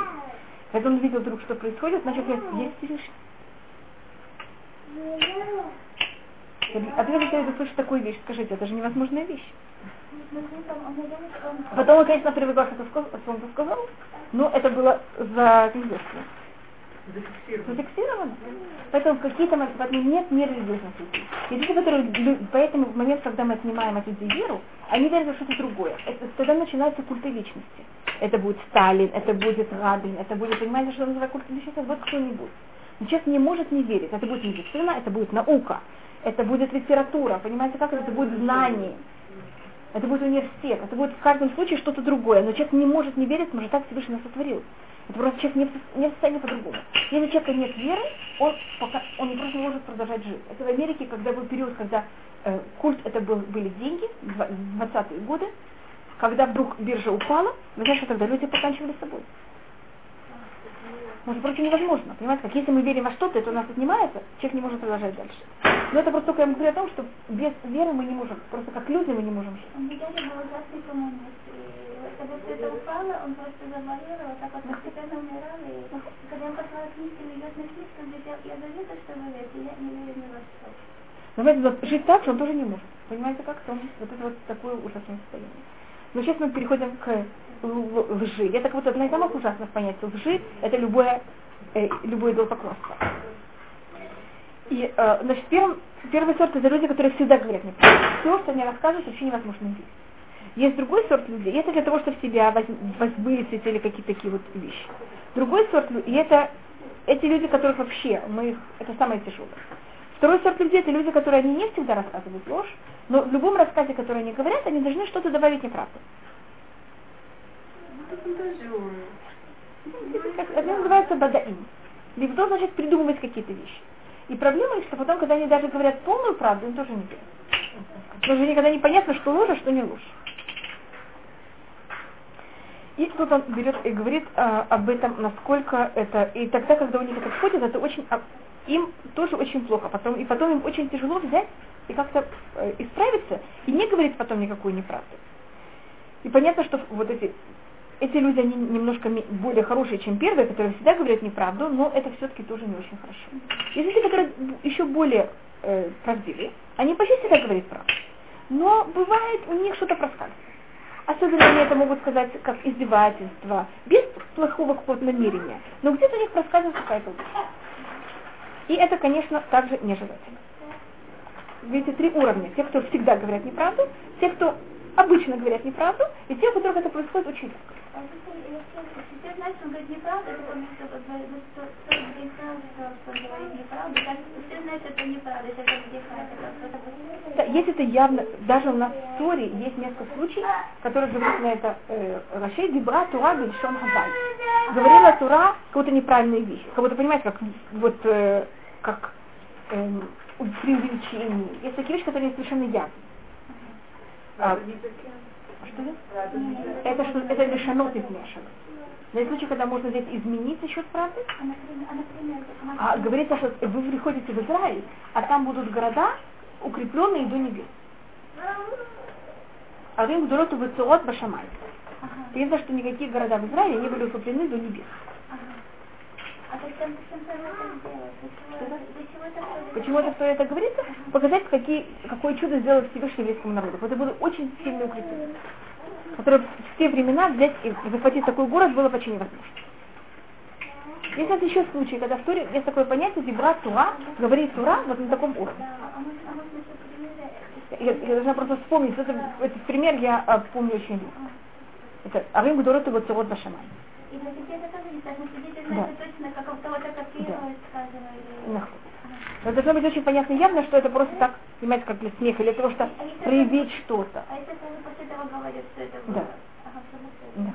Когда он увидел вдруг, что происходит, начал говорить, есть Всевышний. Ответ когда слышит такую вещь, скажите, это же невозможная вещь. Потом он, конечно, привыкал, что солнце сказал, но это было зафиксировано. Зафиксировано. Поэтому в какие-то моменты нет нерелигиозных людей. Есть люди, которые, поэтому в момент, когда мы отнимаем от людей веру, они верят во что-то другое. Это, тогда начинается культы личности. Это будет Сталин, это будет Рабин, это будет, понимаете, что называют культ личности, это будет кто-нибудь. Но человек не может не верить. Это будет медицина, это будет наука, это будет литература, понимаете, как это, это будет знание. Это будет университет, это будет в каждом случае что-то другое. Но человек не может не верить, потому что так Всевышний нас сотворил. Это просто человек не не в состоянии по-другому. Если у человека нет веры, он, пока, он просто не может продолжать жить. Это в Америке, когда был период, когда э, культ это был, были деньги, 20-е годы, когда вдруг биржа упала, вы знаете, что тогда люди поканчивали с собой. Может, просто невозможно. Понимаете, как если мы верим во что-то, это у нас отнимается, человек не может продолжать дальше. Но это просто только я говорю о том, что без веры мы не можем, просто как люди мы не можем жить. Он все это упало, он просто заболел, вот так вот постепенно умирал. И когда он послал книжки, религиозные книжки, он говорит, я завидую, что вы верите, я не верю ни во что. Но вот жить так, что он тоже не может. Понимаете, как? Он, вот это вот такое ужасное состояние. Но сейчас мы переходим к лжи. Это как вот одна из самых ужасных понятий. Лжи – это любое, э, любое идолопоклонство. И, э, значит, первым, первый сорт – это люди, которые всегда говорят неправду. Все, что они рассказывают, вообще невозможно верить. Есть другой сорт людей, и это для того, чтобы себя возвысить или какие-то такие вот вещи. Другой сорт людей, и это эти люди, которых вообще, мы их, это самое тяжелое. Второй сорт людей это люди, которые они не всегда рассказывают ложь, но в любом рассказе, который они говорят, они должны что-то добавить неправду. Это называется бадаим. Левдо значит придумывать какие-то вещи. И проблема, что потом, когда они даже говорят полную правду, им тоже не верят. Потому что никогда не понятно, что ложь, а что не ложь. И тут он берет и говорит а, об этом, насколько это, и тогда, когда у них это входит, это очень, а, им тоже очень плохо, потом, и потом им очень тяжело взять и как-то э, исправиться, и не говорить потом никакую неправду. И понятно, что вот эти эти люди, они немножко более хорошие, чем первые, которые всегда говорят неправду, но это все-таки тоже не очень хорошо. Есть люди, которые еще более э, правдивые, они почти всегда говорят правду. Но бывает у них что-то проскальзывает. Особенно они это могут сказать как издевательство, без плохого какого-то намерения. Но где-то у них проскальзывает какая-то ложь. И это, конечно, также нежелательно. Видите, три уровня. Те, кто всегда говорят неправду, те, кто обычно говорят неправду, и те, у которых это происходит очень редко. Бы, ну, все знают, что это неправда, это Да, если это явно, даже у нас в Торе есть несколько случаев, которые говорят на это э, Рашей Дибра Тура Бельшон Хазай. Говорила Тура какую-то неправильную вещь. Как будто, понимаете, как вот э, как эм, преувеличение. Есть такие вещи, которые совершенно явны. А, что это? Это, что, это лишанот измешано. Но есть случаи, когда можно взять изменить счет правды. А, а, А говорится, что вы приходите в Израиль, а там будут города, укрепленные до небес. А рим Гдуроту Вецурот Башамай. Видно, что никакие города в Израиле не были укреплены до небес. А зачем, зачем тогда это Почему это все это говорится? Показать, какие, какое чудо сделал Всевышний еврейскому народу. Вот это было очень сильное укрепление. Которое в те времена взять и захватить такой город было почти невозможно. Есть это еще случаи, когда в Торе есть такое понятие Дебра Тура, говорит Тура вот на таком уровне. А может, а может, еще примеры? Я, я должна просто вспомнить, это, этот пример я а, помню очень легко. Это Арим Бацурот Башамай. И для детей это тоже не так. Но дети Да. знают точно, как у кого-то копируют, скажем, или... Нахуй. Но должно быть очень понятно и явно, что это просто так, понимаете, как для смеха, или для того, что проявить что-то. А если они после этого говорят, что это было? Да. Ага? Да.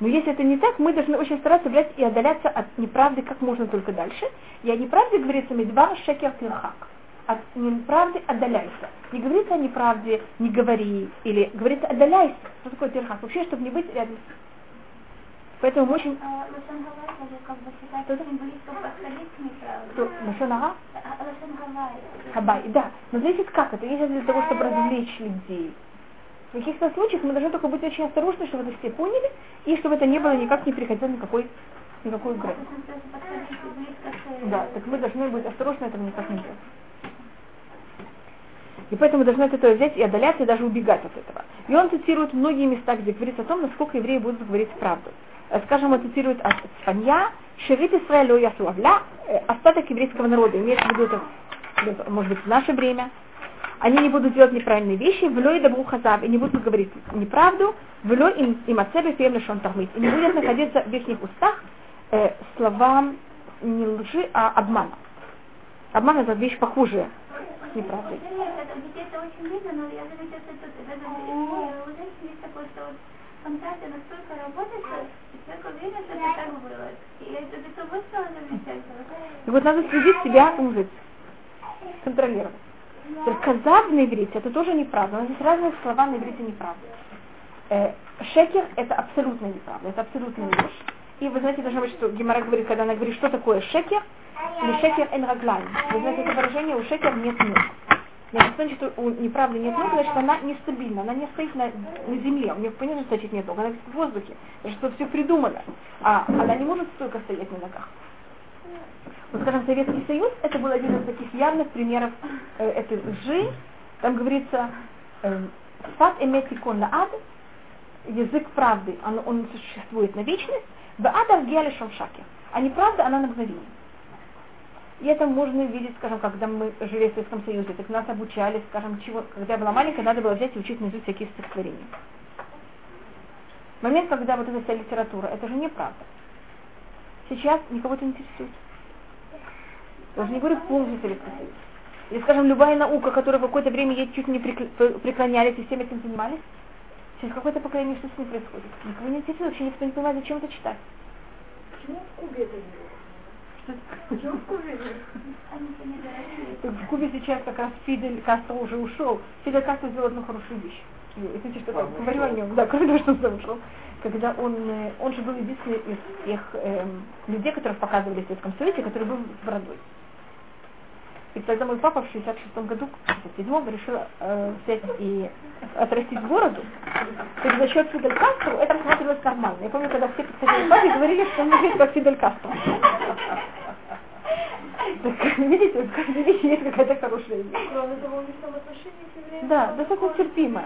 Но если это не так, мы должны очень стараться брать и отдаляться от неправды как можно только дальше. И о неправде говорится медвар шекер тирхак. От неправды отдаляйся. Не говорится о неправде, не говори, или говорится отдаляйся. Что такое тирхак? Вообще, чтобы не быть рядом. Поэтому очень... А Лошон Гавай даже как бы считается очень близко подходить к неправде. Что, Лашонара? А Гавай. Хабай, да. Но зависит как это. Если для того, чтобы развлечь людей. В каких-то случаях мы должны только быть очень осторожны, чтобы это все поняли, и чтобы это не было никак не приходило никакой, никакой к... Да, так мы должны быть осторожны, этого никак не делать. И поэтому должны от этого взять и отдаляться, и даже убегать от этого. И он цитирует многие места, где говорится о том, насколько евреи будут говорить правду. Э, Скажем, он цитирует от Цфанья, Шерит Исраэль Ясуавля, э, остаток еврейского народа, имеется в виду, это, э, может быть, в наше время, они не будут делать неправильные вещи, вло и добру хазав, и не будут говорить неправду, вло им им от себя фем лишен и не будет находиться в их устах э, слова не лжи, а обмана. Обман это вещь похуже неправдой. Нет, это, детей это очень видно, но я заметила, что тут даже у женщин есть такое, что вот фантазия настолько работает, что человек уверен, что это так было. И это это вот стало замечательно. И вот надо следить себя, как жить, контролировать. То есть казав на иврите, это тоже неправда. У нас есть разные слова на иврите неправда. Э, шекер это абсолютная неправда, это абсолютная ложь. И вы знаете, должно быть, что Гемора говорит, когда она говорит, что такое шекер, или шекер эн раглайн. Вы знаете, это выражение, у шекер нет ног. Значит, что у неправды нет ног, значит, она нестабильна, она не стоит на, на земле. У нее понятно, значит нет ног, она в воздухе. Значит, что все придумано. А она не может столько стоять на ногах. Вот, скажем, Советский Союз, это был один из таких явных примеров э, этой лжи. Там говорится, э, «Сад эметикон ад», язык правды, он, он существует на вечность, адам геали шамшаке. А неправда, она на мгновение. И это можно видеть, скажем, когда мы жили в Советском Союзе, так нас обучали, скажем, чего, когда я была маленькая, надо было взять и учить наизусть всякие стихотворения. Момент, когда вот эта вся литература, это же неправда. Сейчас никого это не интересует. Я уже не говорю полностью Советский Союз. Или, скажем, любая наука, которая в какое-то время ей чуть не преклонялись и всем этим занимались, через какое-то поколение что с ним происходит? Никого не интересует, вообще никто не понимает, зачем это читать. Почему в Кубе это не было? Почему в Кубе. Так В Кубе сейчас как раз Фидель Кастро уже ушел. Фидель Кастро сделал одну хорошую вещь. И Знаете, что там, говорю о нем, да, кроме того, что он ушел. Когда он, э, он же был единственный из тех эм, людей, которых показывали в Советском Союзе, который был с бородой. И тогда мой папа в 66 году, в 67 решил э, взять и отрастить бороду. То есть за счет Фидель Кастро это рассматривалось нормально. Я помню, когда все подходили к папе и говорили, что он выглядит как Фидель Кастро. Так, видите, в каждой вещи есть какая-то хорошая вещь. Кроме того, у них там отношения к евреям Да, достаточно терпимо.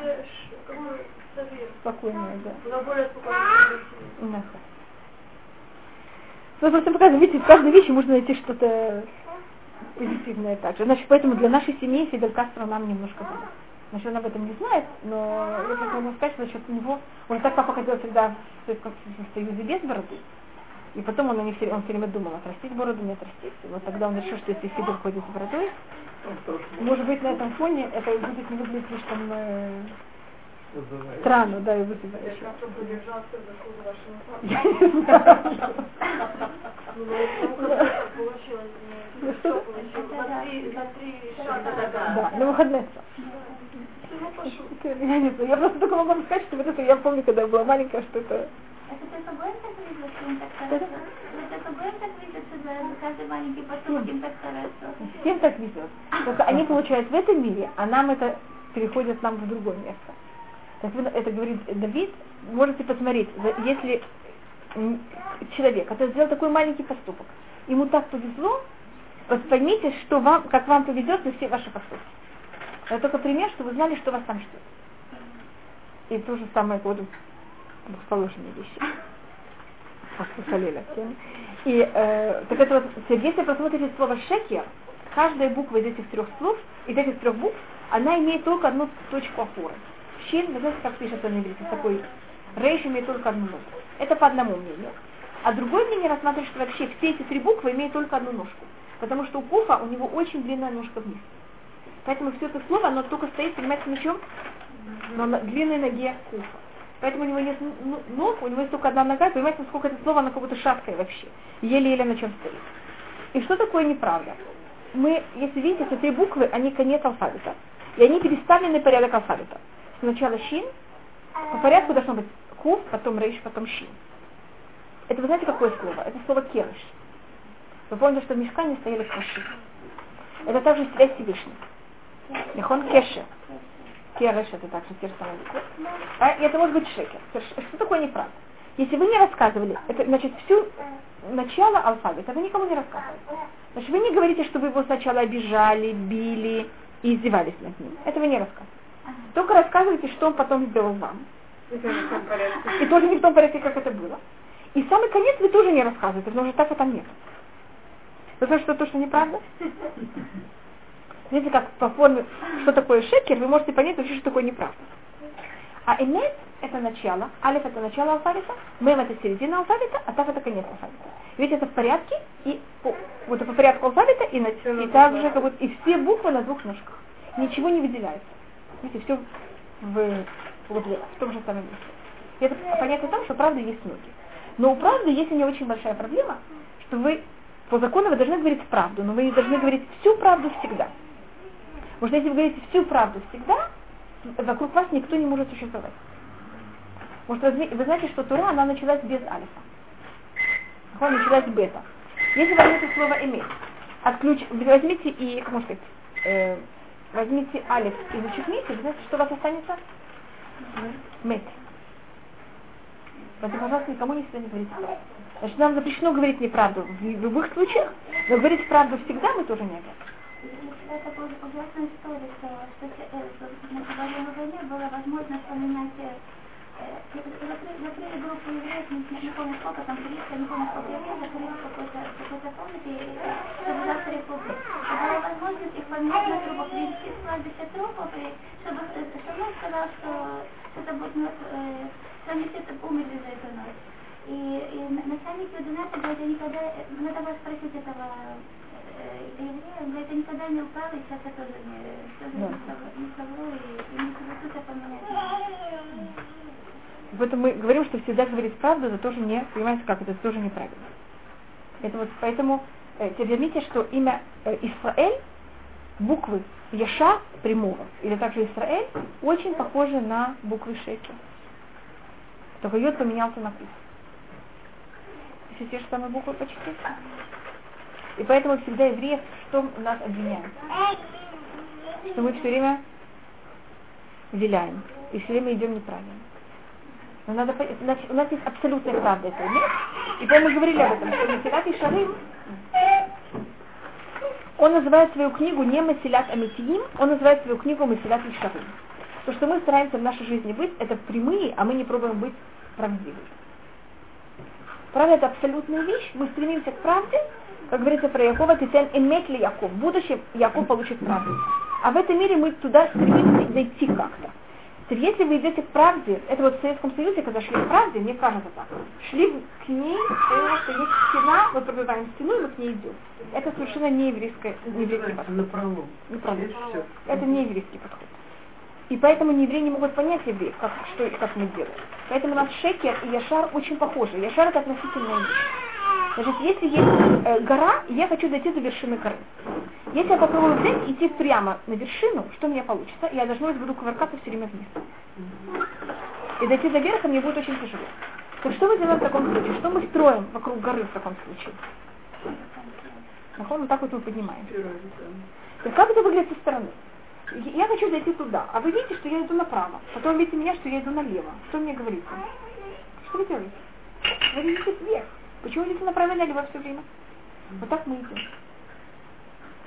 совет. Спокойная, да. Куда более спокойно. Да. Ну, просто показывает, видите, в каждой вещи можно найти что-то позитивное также. Значит, поэтому для нашей семьи Фидель Кастро нам немножко помог. Значит, он об этом не знает, но я только могу сказать, что насчет него, он так папа ходил всегда в, в Союзе без бороды, и потом он, не все, он все время думал, отрастить бороду, не отрастить. И вот тогда он решил, что если Сидор ходит с бородой, может быть, на этом фоне это будет не выглядеть слишком э, странно, да, и вызывающе. Я не знаю. Да, на выходных. Я просто только могу сказать, что вот это я помню, когда я была маленькая, что это... Это ты собой так видишь, им так хорошо? Это собой так видишь, что каждый маленький поступок им так хорошо? Всем так везет. Только они получают в этом мире, а нам это переходит нам в другое место. Так вот, это говорит Давид, можете посмотреть, если человек, который сделал такой маленький поступок, ему так повезло, вот поймите, что вам, как вам повезет за все ваши поступки. Это только пример, чтобы вы знали, что вас там ждет. И то же самое вот двухположные вещи. И э, так это вот, если посмотрите слово шекер, каждая буква из этих трех слов, из этих трех букв, она имеет только одну точку опоры. Щин, вы знаете, как пишется на иврите, такой рейш имеет только одну ножку. Это по одному мнению. А другое мнение рассматривает, что вообще все эти три буквы имеют только одну ножку. Потому что у куфа у него очень длинная ножка вниз. Поэтому все это слово, оно только стоит, понимаете, на чем? На длинной ноге куфа. Поэтому у него нет ног, у него есть только одна нога, понимаете, насколько это слово, оно как будто шаткое вообще. Еле-еле на чем стоит. И что такое неправда? Мы, если видите, эти три буквы, они конец алфавита. И они переставлены порядок алфавита. Сначала щин, по порядку должно быть куф, потом рейш, потом щин. Это вы знаете, какое слово? Это слово керыш. Вы помните, что в мешкане стояли краши. Это также связь Всевышних. Лехон кеше. Кереш это также буквы. А это может быть шекер. Что такое неправда? Если вы не рассказывали, это значит всю начало алфавита вы никому не рассказывали. Значит, вы не говорите, что вы его сначала обижали, били и издевались над ним. Это вы не рассказываете. Только рассказывайте, что он потом сделал вам. И тоже не в том порядке, как это было. И самый конец вы тоже не рассказываете, потому что так это нет. Потому что то, что неправда. Видите, как по форме, что такое шекер, вы можете понять вообще, что такое неправда. А эмет это начало, алиф это начало алфавита, мем это середина алфавита, а тав это конец алфавита. Ведь это в порядке, и по, вот по порядку алфавита, и, на, и также как вот, и все буквы на двух ножках. Ничего не выделяется. Видите, все в, в том же самом месте. И это понятно в том, что правда есть ноги. Но у правды есть у нее очень большая проблема, что вы по закону вы должны говорить правду, но вы не должны говорить всю правду всегда. Потому что если вы говорите всю правду всегда, вокруг вас никто не может существовать. Потому что вы знаете, что Тура, она началась без альфа. Она началась бета. Если возьмете слово иметь, отключ, возьмите и, как можно сказать, э, возьмите алиф и зачеркните, вы знаете, что у вас останется? Мет. Поэтому, пожалуйста, никому никогда не говорите правду. Значит, нам запрещено говорить неправду в любых случаях, но говорить правду всегда мы тоже не обязаны. Это ужасная история, что, что, что на во войне была возможность поменять закрыли группу евреев, не помню сколько там, 300, не помню сколько евреев, закрыли в какой-то какой комнате, чтобы завтра их убить. И была возможность их поменять на трупов, привести в кладбище трупов, и чтобы, чтобы он сказал, что, это будет, э, они все это умерли за эту ночь. И, и начальник Юдината говорит, я никогда, надо было спросить этого еврея, он говорит, я никогда не упал, и сейчас я тоже не, тоже не совру, и, и не тут поменять. Поэтому мы говорим, что всегда говорить правду, это тоже не, понимаете, как это, тоже неправильно. Это вот поэтому э, заметьте, что имя э, Исраэль, буквы Яша прямого, или также Исраэль, очень похожи на буквы Шеки. Только йод поменялся на кус. Все те же самые буквы почти. И поэтому всегда евреев что нас обвиняют? Что мы все время виляем и все время идем неправильно. Но надо, значит, у нас есть абсолютная правда этого нет. И поэтому мы говорили об этом, что Масилат и Шарим, он называет свою книгу не Масилат Амитиим, он называет свою книгу Масилат и Шарим. То, что мы стараемся в нашей жизни быть, это прямые, а мы не пробуем быть правдивыми. Правда это абсолютная вещь, мы стремимся к правде, как говорится про Якова, ты тен имет ли Яков. В будущем Яков получит правду. А в этом мире мы туда стремимся дойти как-то. Теперь, если вы идете к правде, это вот в Советском Союзе, когда шли к правде, мне кажется так, шли к ней, потому что есть стена, мы пробиваем стену, и мы к ней идем. Это совершенно не еврейское, не еврейский подход. Это не еврейский подход. И поэтому не евреи не могут понять евреев, как, что и как мы делаем. Поэтому у нас шекер и яшар очень похожи. Яшар это относительная. Значит, если есть э, гора, я хочу дойти до вершины горы. Если я попробую взять идти прямо на вершину, что у меня получится? Я должна буду кувыркаться все время вниз. И дойти до верха мне будет очень тяжело. Так что мы делаем в таком случае? Что мы строим вокруг горы в таком случае? Вот так вот мы поднимаем. Так как это выглядит со стороны? Я хочу зайти туда, а вы видите, что я иду направо. Потом видите меня, что я иду налево. Что мне говорите? Что вы делаете? Вы идете вверх. Почему идете направо и налево все время? Вот так мы идем.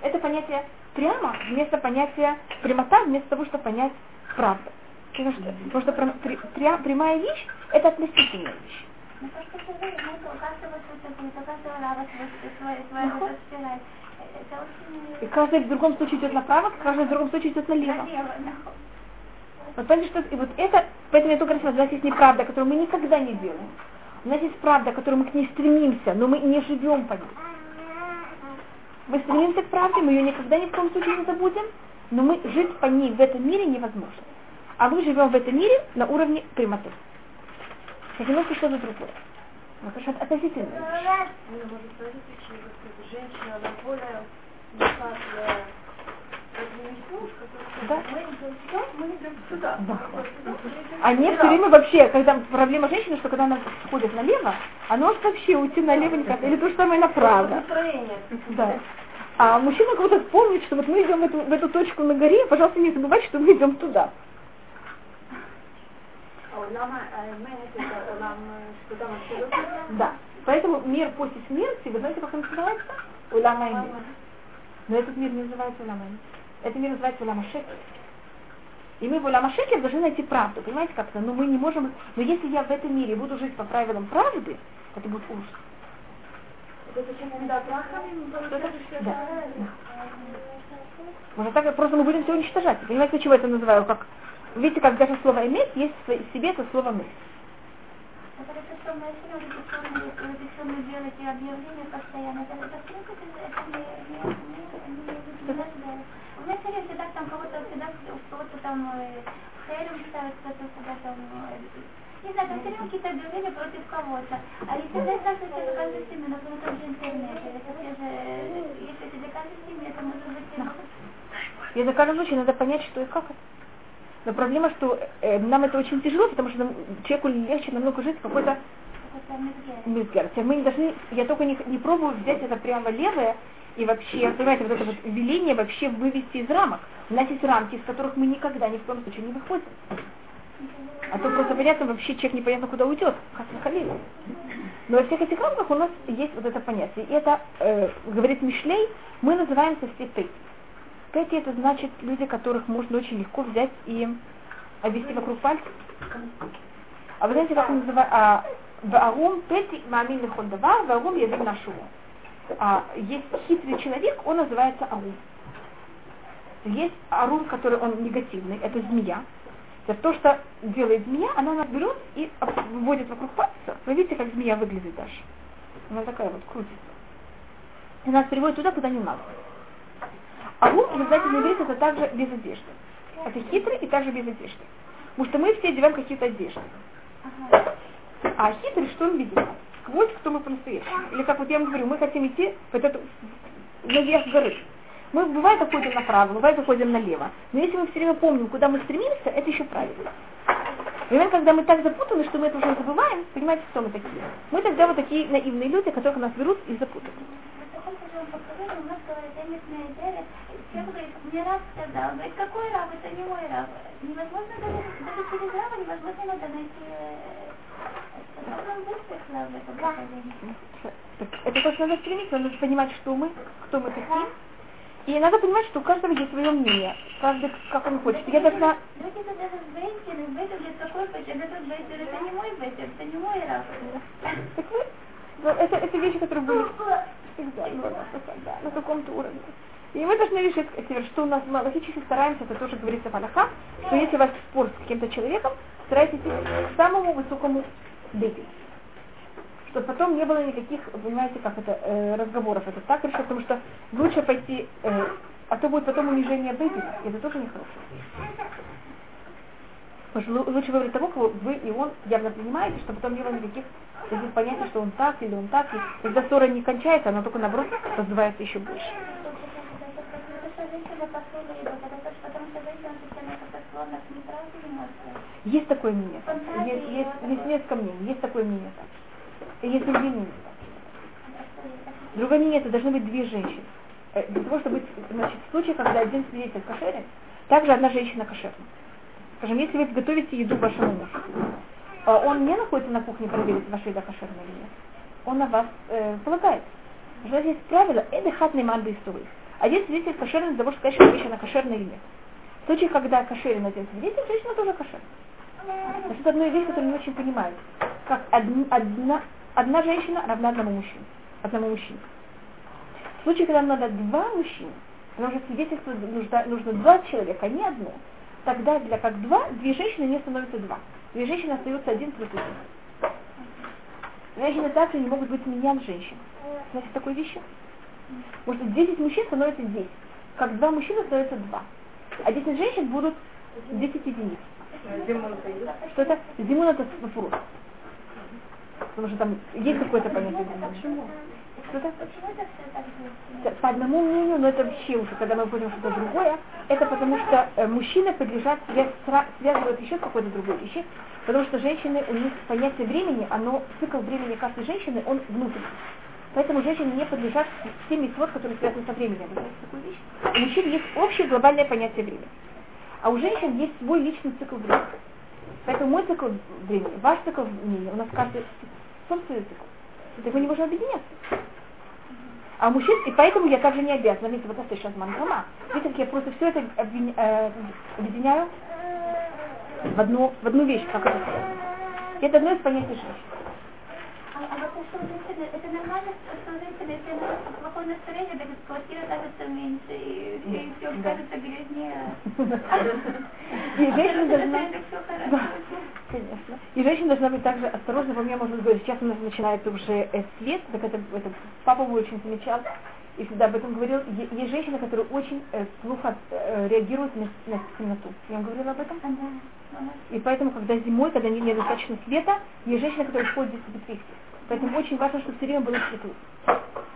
Это понятие прямо вместо понятия прямота, вместо того, чтобы понять правду. Потому что, потому что прям, пря, прямая вещь – это относительная вещь. Ну, и каждый в другом случае идет направо, каждый в другом случае идет налево. Вот понимаете, что и вот это, поэтому я только раз у нас есть неправда, которую мы никогда не делаем. У нас есть правда, которую мы к ней стремимся, но мы не живем по ней. Мы стремимся к правде, мы ее никогда ни в коем случае не забудем, но мы жить по ней в этом мире невозможно. А мы живем в этом мире на уровне прямоты. Это немножко что-то другое. Ну, потому что относительно. Женщина, она более да. Да. Они все время вообще, когда проблема женщины, что когда она входит налево, она может вообще уйти налево никак, или то же самое направо. Да. А мужчина как будто помнит, что вот мы идем в эту, в эту точку на горе, пожалуйста, не забывайте, что мы идем туда. Да. Поэтому мир после смерти, вы знаете, как он называется? Улама Но этот мир не называется Улама Этот мир называется Улама Шекер. И мы в Улама Шекер должны найти правду. Понимаете, как-то? Но мы не можем... Но если я в этом мире буду жить по правилам правды, это будет ужас. Это зачем Да. Может так просто мы будем все уничтожать. Понимаете, чего это называю? Как, видите, как даже слово иметь есть в себе это слово мысль. Это что разрешенные делать и объявления постоянно. Это, это, это, это не, не, не, не, не, У меня все всегда там кого-то всегда кто-то там херем ставит, кто-то всегда там не знаю, там все время какие-то объявления против кого-то. А если доказывать это каждой семье, например, в том же интернете, это те же, если это каждой семьи, это может быть... И за каждым случаем надо понять, что и как это. Но проблема, что э, нам это очень тяжело, потому что нам, человеку легче намного жить какой-то мизгер. Мы не должны, я только не, не пробую взять это прямо левое и вообще, понимаете, вот это вот веление вообще вывести из рамок. У нас есть рамки, из которых мы никогда ни в коем случае не выходим. А то просто понятно, вообще человек непонятно куда уйдет, как халили. Но во всех этих рамках у нас есть вот это понятие. И это, э, говорит Мишлей, мы называемся пейти. Пети это значит люди, которых можно очень легко взять и обвести вокруг пальца. А вы знаете, как он называется? А, Ваарум пети мамин лихон давар, ваарум язык нашего. А, есть хитрый человек, он называется арум. Есть арум, который он негативный, это змея. Это то, что делает змея, она нас берет и вводит вокруг пальца. Вы видите, как змея выглядит даже. Она такая вот крутится. И нас приводит туда, куда не надо. А в обязательно иврит это также без одежды. Это хитрый и также без одежды. Потому что мы все одеваем какие-то одежды. А хитрый, что он видит? Сквозь, кто мы по-настоящему. Или как вот я вам говорю, мы хотим идти вот эту, наверх горы. Мы бывает уходим направо, бывает уходим налево. Но если мы все время помним, куда мы стремимся, это еще правильно. И когда мы так запутаны, что мы это уже забываем, понимаете, кто мы такие? Мы тогда вот такие наивные люди, которых нас берут и запутают. Мне раб сказал. Говорит, какой раб? Это не мой раб. Невозможно даже, даже через раба невозможно надо найти это то, что надо стремиться, надо понимать, что мы, кто мы такие. И надо понимать, что у каждого есть свое мнение. Каждый, как он хочет. Я должна... Люди это даже в Бейте, в Бейте говорит, какой Бейте? Этот Бейте, это не мой это не мой раб. Так вы... Это, это вещи, которые были всегда, на каком-то уровне. И мы должны решить, что у нас мы логически стараемся, это тоже говорится в Аллаха, что если у вас спор с каким-то человеком, старайтесь к самому высокому бейте. Чтобы потом не было никаких, понимаете, как это, э, разговоров. Это так решить, потому что лучше пойти, э, а то будет потом унижение бейти, это тоже нехорошо. Потому что лучше выбрать того, кого вы и он явно понимаете, чтобы потом не было никаких таких понятий, что он так или он так. И когда ссора не кончается, она только наоборот раздувается еще больше. Есть такое мнение. Есть, есть, есть несколько мнений. Есть такое мнение. Есть другие мнения. Другое мнение, это должны быть две женщины. Э, для того, чтобы значит, в случае, когда один свидетель кошерен, также одна женщина кошерна. Скажем, если вы готовите еду вашему мужу, а он не находится на кухне проверить, ваша еда кошерная или нет. Он на вас э, полагается. Потому что есть правило, это хатный манды истории. Один свидетель кошерный для того, чтобы сказать, что женщина кошерная или нет. В случае, когда кошерен один свидетель, женщина тоже кошерна. Это одна вещь, которую не очень понимают. Как одна, одна, женщина равна одному мужчине. Одному мужчине. В случае, когда надо два мужчины, потому что свидетельство нужно, нужно два человека, а не одно, тогда для как два, две женщины не становятся два. Две женщины остаются один плюс один. Женщины также не могут быть менян женщин. Знаете такой вещи? Может 10 мужчин становится 10. Как два мужчины становится два. А 10 женщин будут 10 единиц. Что это? Зимун это вопрос. Потому что там есть какое-то понятие. Почему? Что-то? По одному мнению, но это вообще уже, когда мы будем что-то другое, это потому что э, мужчины подлежат, связывают еще с какой-то другой вещи, потому что женщины, у них понятие времени, оно, цикл времени каждой женщины, он внутренний. Поэтому женщины не подлежат всем митцвот, которые связаны со временем. У мужчин есть общее глобальное понятие времени. А у женщин есть свой личный цикл времени. Поэтому мой цикл времени, ваш цикл времени, у нас каждый собственный цикл. Так мы не можем объединяться. А мужчин, и поэтому я также не обязана, видите, вот это сейчас мангама. Видите, как я просто все это э, объединяю в одну, в одну вещь, как это связано. Это одно из понятий женщин. А, а вот что женщины, это нормально, что женщины, если плохое настроение, так квартира кажется меньше, и, и все кажется грязнее. И женщина должна... Конечно. И женщина должна быть также осторожна. Во мне можно говорить, сейчас у нас начинается уже э, свет, так это, это папа мой очень замечал, и всегда об этом говорил. Есть женщины, которые очень э, плохо э, реагируют на, на темноту. Я вам говорила об этом? И поэтому, когда зимой, когда не недостаточно света, есть женщины, которые ходят здесь без Поэтому очень важно, чтобы все время было светло.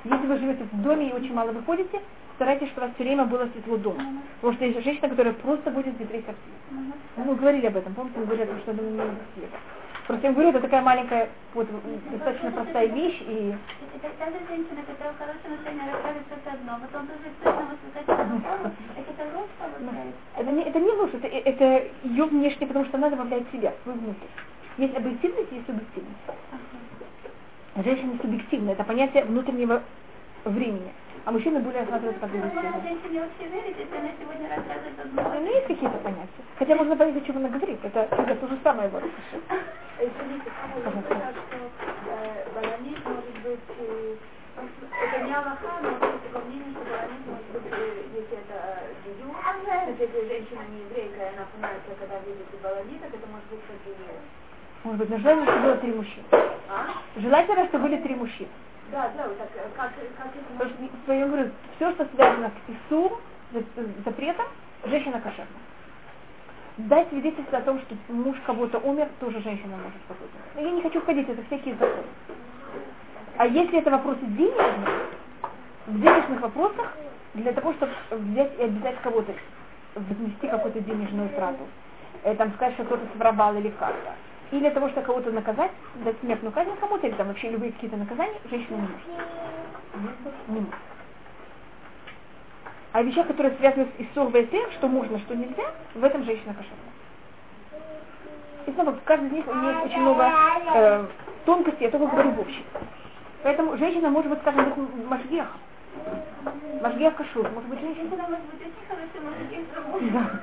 Если вы живете в доме и очень мало выходите, старайтесь, чтобы у вас все время было светло дома. Потому что есть женщина, которая просто будет ветреть как свет. Мы говорили об этом, помните, мы говорили, что это не света. Просто я говорю, это такая маленькая, вот, достаточно простая вещь. И... Даже женщина, которая в хорошем настроении расскажет что-то одно, потом тоже точно воспринимает это ложь получается? Это не, это не ложь, это, это ее внешне, потому что она добавляет себя, свой внутрь. Есть объективность, есть субъективность. Женщина субъективна, это понятие внутреннего времени. А мужчины более рассматривают как объективно. женщине вообще верить, если она сегодня рассказывает одно? Ну, есть какие-то понятия. Хотя можно понять, о чем она говорит. Это, это то же самое вот. Извините, что баланит может быть, это не Аллаха, но есть такое мнение, что баланит может быть, если это дию, если женщина не еврейка, и она понимает, когда видит баланит, так это может быть как может быть, но желательно, чтобы было три мужчины. А? Желательно, чтобы были три мужчины. Да, да, так как, как это... Потому что, я говорю, все, что связано с Ису, запретом, женщина кошерна. Дать свидетельство о том, что муж кого-то умер, тоже женщина может какой-то. Но я не хочу входить, это всякие законы. А если это вопросы денежные, в денежных вопросах, для того, чтобы взять и обязать кого-то, внести какую-то денежную трату, э, там сказать, что кто-то своровал или как-то, или для того, чтобы кого-то наказать, дать смертную казнь кому-то, или там вообще любые какие-то наказания, женщина не может. Не может. А вещах, которые связаны с Исур тем, что можно, что нельзя, в этом женщина кошерна. И снова, в каждом из них есть очень много э, тонкостей, я только говорю в общем. Поэтому женщина может быть, скажем, быть машгехом. Машгия Кашур, может быть женщина? Это может быть очень хороший мужик, Да.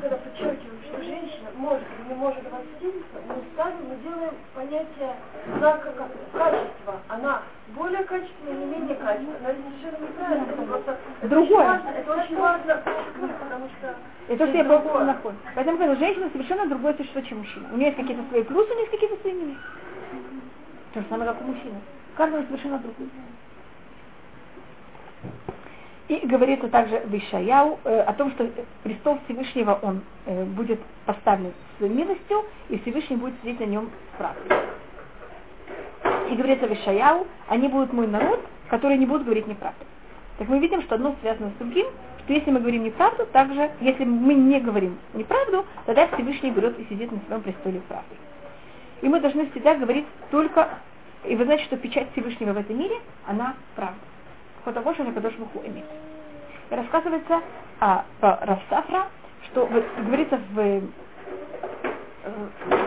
когда подчеркиваем, что женщина может или не может свидетельство, мы ставим, мы делаем понятие знака как качества. Она более качественная, не менее качественная. Она совершенно неправильно. Это просто Другое. очень важно, это очень важно потому что Это что я просто нахожу. Поэтому говорю, женщина совершенно другое существо, чем мужчина. У нее есть какие-то свои плюсы, у нее есть какие-то свои минусы. То же самое, как у мужчины. Каждый совершенно другой. И говорится также в Ишаяу э, о том, что престол Всевышнего он э, будет поставлен с милостью, и Всевышний будет сидеть на нем с правдой. И говорится в Ишаяу, они будут мой народ, который не будут говорить неправду. Так мы видим, что одно связано с другим, что если мы говорим неправду, также, если мы не говорим неправду, тогда Всевышний берет и сидит на своем престоле правды. И мы должны всегда говорить только, и вы знаете, что печать Всевышнего в этом мире, она правда. Потому что Кадош Буху имеет. И рассказывается о, про Равсафра, что вот, говорится в э,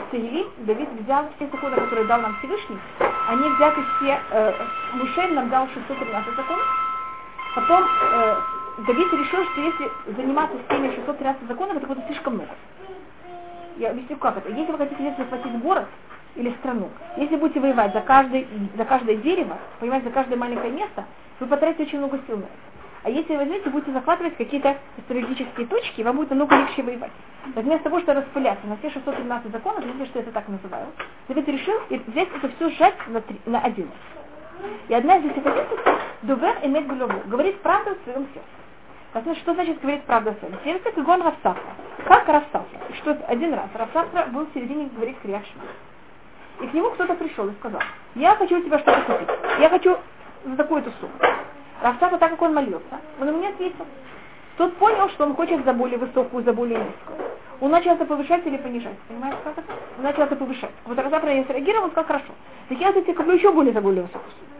Саили, Давид взял все законы, которые дал нам Всевышний, они взяты все, э, Мушель нам дал 613 законов, потом э, Давид решил, что если заниматься всеми 613 законов, это будет слишком много. Я объясню, как это. Если вы хотите если захватить город или страну, если будете воевать за, каждый, за каждое дерево, понимаете, за каждое маленькое место, вы потратите очень много сил на это. А если вы возьмете, будете захватывать какие-то стратегические точки, вам будет намного легче воевать. Вместо того, чтобы распыляться на все 613 законов, знаете, что я это так называю, Давид решил взять это все сжать на, три, на один. И одна из этих позиций, дувер иметь голову, говорит правду в своем сердце. Значит, что значит говорить правду в своем сердце? Как он Равсафра. Как Равсафра? Что один раз. Равсафра был в середине говорить Криашма. И к нему кто-то пришел и сказал, я хочу у тебя что-то купить. Я хочу за такую-то сумму. Равсафа, так как он молился, он ему не ответил. Тот понял, что он хочет за более высокую, за более низкую. Он начал это повышать или понижать. Понимаете, как это? Он начал это повышать. Вот Равсафа не среагировал, он сказал, хорошо. Так я за тебя куплю еще более за более высокую сумму.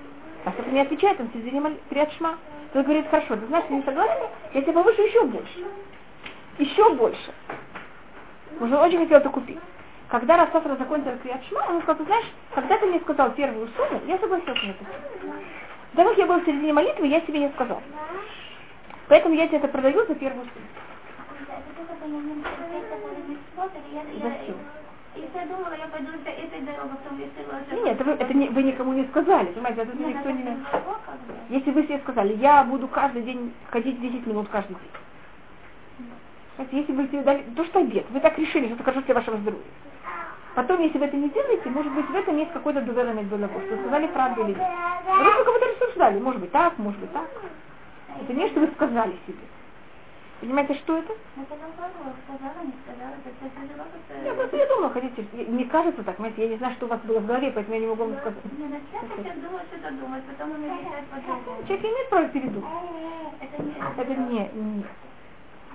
Равсафа не отвечает, он сидит Криат Шма. Тот говорит, хорошо, ты знаешь, ты не согласен? Я тебя повышу еще больше. Еще больше. Может, он очень хотел это купить. Когда Равсафа закончил Криат Шма, он сказал, ты знаешь, когда ты мне сказал первую сумму, я согласился на это. Так как я был в середине молитвы, я себе не сказал. Поэтому я тебе это продаю за первую сумму. Зачем? Если я думала, я пойду за этой дорогой, потом решила... что- Нет, это вы, это не, вы никому не сказали, понимаете, это Нет, никто это не... бы. Если вы себе сказали, я буду каждый день ходить 10 минут каждый день. Знаете, если вы себе дали, то что обед, вы так решили, что это хорошо для вашего здоровья. Потом, если вы это не делаете, может быть, в этом есть какой-то дуверный голову, что сказали правду или нет. Кого-то рассуждали, может быть так, может быть так. Это не, что вы сказали себе. Понимаете, что это? Ну, не я Я просто я думала, хотите, я- мне кажется так, понимаете, я не знаю, что у вас было в голове, поэтому я не могу вам сказать. Не, начать сейчас думать, что-то думать, потом он решает по-другому. Человек имеет право передумать. Это не... Это не, нет.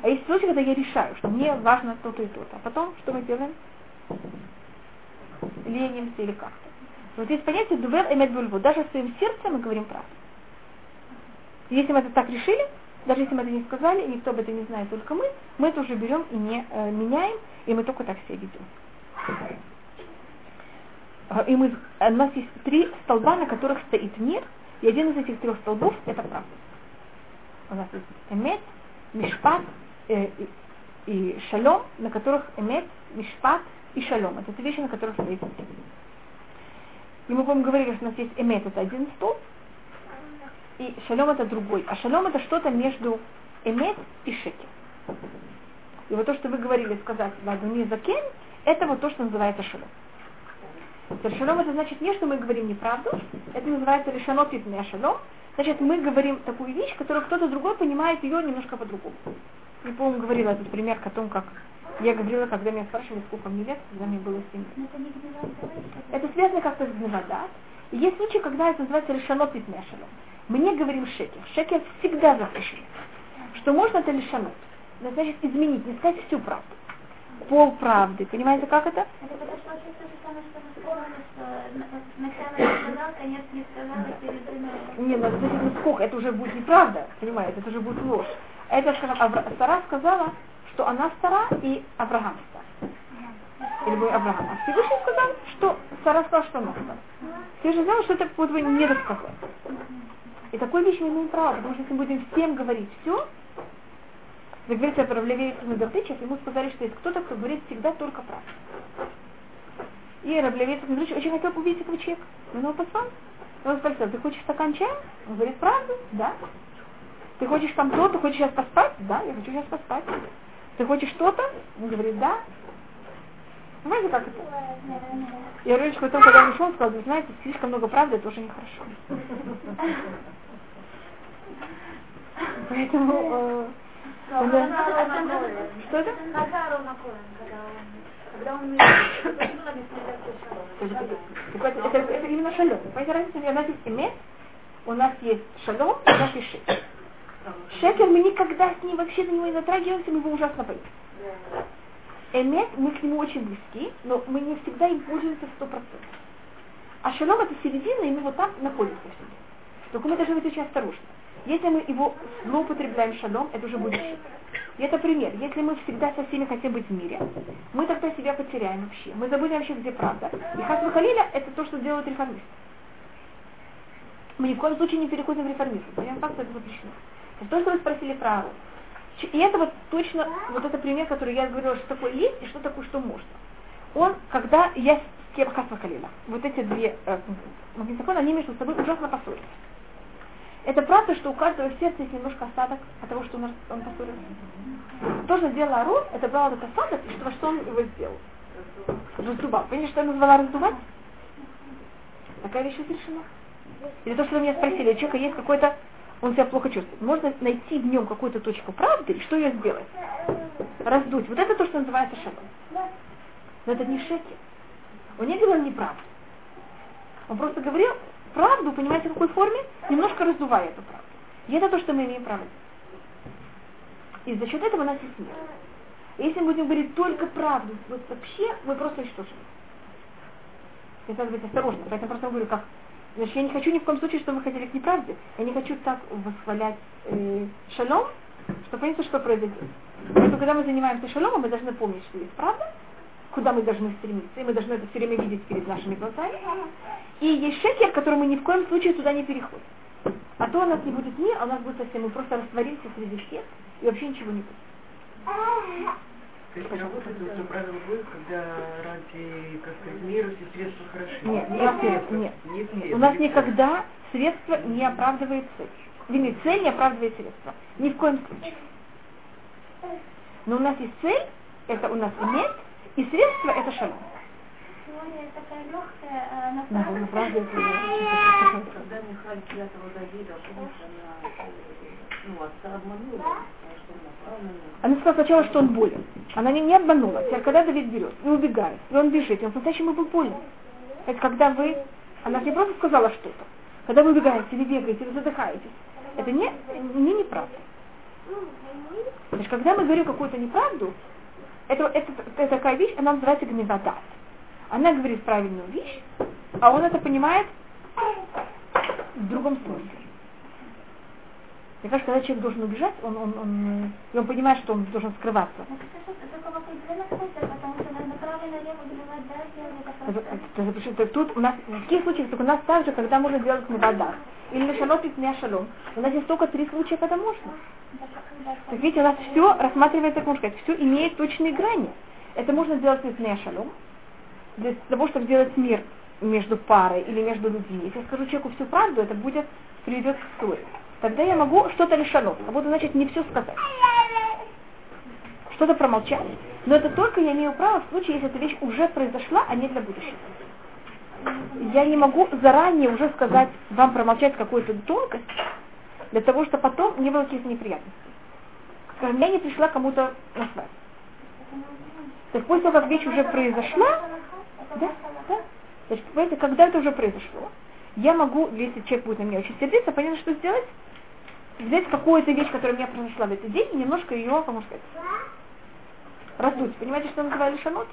А есть случаи, когда я решаю, что мне важно то-то и то-то. А потом, что мы делаем? Ленимся или как-то. Вот есть понятие дувер эмет бульву. Даже в своем сердце мы говорим правду. Если мы это так решили, даже если мы это не сказали, никто об этом не знает, только мы, мы это уже берем и не э, меняем, и мы только так себя ведем. А, И мы, у нас есть три столба, на которых стоит мир, и один из этих трех столбов – это правда. У нас есть эмет, мишпат э, и, и шалом, на которых эмет, мишпат и шалом. Это те вещи, на которых стоит мир. И мы, по-моему, говорили, что у нас есть эмет, это один столб, и шалом это другой. А шалом это что-то между эмет и шекер. И вот то, что вы говорили сказать Вадуни Закен, это вот то, что называется шалом. Шалом это значит не, что мы говорим неправду, это называется решанот из шалом. Значит, мы говорим такую вещь, которую кто-то другой понимает ее немножко по-другому. Я, по-моему, говорила этот пример о том, как я говорила, когда меня спрашивали, сколько мне лет, когда мне было 7 лет. Ну, это Это связано как-то с гневодат. И есть случаи, когда это называется решанот из шалом. Мы не говорим шекер. Шекер всегда запрещен. Что можно это лишанот. Это значит изменить, не сказать всю правду. Пол правды. Понимаете, как это? Это подошло сейчас то же самое, что мы сказали, что на- сначала не сказал, конец не и надо сказать, ну сколько, это уже будет неправда, понимаете, это уже будет ложь. Это, Сара сказала, что она стара и Авраам стар. Или был Авраам. А Всевышний сказал, что Сара сказала, что она стара. Ты же знала, что это вот вы не рассказали. И такой вещь мы имеем право, потому что если будем всем говорить все, как говорится про Равлевейцев Мегартычев, ему сказали, что есть кто-то, кто говорит всегда только правду. И Равлевейцев Мегартычев очень хотел увидеть этого человека. Он его позвал. Он спросил, ты хочешь стакан чая? Он говорит, правду? Да. Ты хочешь там то, ты хочешь сейчас поспать? Да, я хочу сейчас поспать. Ты хочешь что-то? Он говорит, да. Понимаете, как это? Я что потом, когда он ушел, он сказал, вы знаете, слишком много правды, это уже нехорошо. Поэтому... Э, что это? Когда он это, именно шалом. Понимаете, разница, у нас есть эмет, у нас есть шалом, у нас есть шекер. Шекер мы никогда с ним вообще на него не затрагиваемся, мы его ужасно боимся. Эмет, мы к нему очень близки, но мы не всегда им пользуемся сто процентов. А шалом это середина, и мы вот там находимся всегда. Только мы должны быть очень осторожны. Если мы его злоупотребляем шалом, это уже шик. И это пример. Если мы всегда со всеми хотим быть в мире, мы тогда себя потеряем вообще. Мы забудем вообще, где правда. И хасва халиля это то, что делают реформисты. Мы ни в коем случае не переходим в реформизм. Понимаем, как это запрещено. То, что вы спросили про и это вот точно, вот это пример, который я говорила, что такое есть и что такое, что можно. Он, когда я с кем хасва халиля, вот эти две э, они между собой ужасно поссорились. Это правда, что у каждого в сердце есть немножко остаток от того, что он, он поссорился. То, что сделал Арон, это брал этот осадок, и что, что он его сделал? Раздувал. Понимаете, что я назвала раздувать? Такая вещь решена. Или то, что вы меня спросили, у человека есть какой-то, он себя плохо чувствует. Можно найти в нем какую-то точку правды, и что ее сделать? Раздуть. Вот это то, что называется шагом. Но это не шеки. Он не говорил неправду. Он просто говорил, правду, понимаете, в какой форме, немножко раздувая эту правду. И это то, что мы имеем право. И за счет этого у нас есть мир. Если мы будем говорить только правду, вот вообще мы просто уничтожим. И надо быть осторожным. Поэтому просто говорю, как Значит, я не хочу ни в коем случае, чтобы вы хотели к неправде. Я не хочу так восхвалять э, шалом, что понимаете, что произойдет. Поэтому, когда мы занимаемся шаломом, мы должны помнить, что есть правда, куда мы должны стремиться, и мы должны это все время видеть перед нашими глазами. И есть шекер, который мы ни в коем случае туда не переходим. А то у нас не будет мир, а у нас будет совсем, мы просто растворимся среди всех, и вообще ничего не будет. То есть работает это правило будет, когда ради, как сказать, мира все средства хороши? Нет, нет, нет, нет. нет, нет у нас никогда средство не оправдывает цель. Или цель не оправдывает средства. Ни в коем случае. Но у нас есть цель, это у нас имеет, и средство это шалом. Сегодня такая легкая, на Да, на правде Когда Михаил клятого Давида, ну, отца обманула, она сказала сначала, что он болен. Она не, не обманула. Теперь, когда Давид берет и убегает, и он бежит, и он по-настоящему был болен. Это когда вы, она не просто сказала что-то. Когда вы убегаете, или бегаете, или задыхаетесь. Это не, не неправда. Значит, когда мы говорим какую-то неправду, это, это, это такая вещь, она называется гневодат. Она говорит правильную вещь, а он это понимает в другом смысле. Мне кажется, когда человек должен убежать, он, он, он, и он понимает, что он должен скрываться. Тут у нас, в таких случаях только у нас также, когда можно делать вода. Или шалот и шалом. У нас есть только три случая, когда можно. Так видите, у нас все рассматривается, как можно сказать, все имеет точные грани. Это можно сделать не шалом, для того, чтобы сделать мир между парой или между людьми. Если я скажу человеку всю правду, это будет приведет к ссоре тогда я могу что-то лишануть. А буду, значит, не все сказать. Что-то промолчать. Но это только я имею право в случае, если эта вещь уже произошла, а не для будущего. Я не могу заранее уже сказать, вам промолчать какую-то тонкость, для того, чтобы потом не было каких-то неприятностей. Скажем, я не пришла кому-то на свадьбу. Так после того, как вещь уже произошла, да, да, значит, понимаете, когда это уже произошло, я могу, если человек будет на меня очень сердиться, понятно, что сделать? Взять какую-то вещь, которая меня произошла в этот день, и немножко ее, как можно сказать, раздуть. Понимаете, что называли шанот?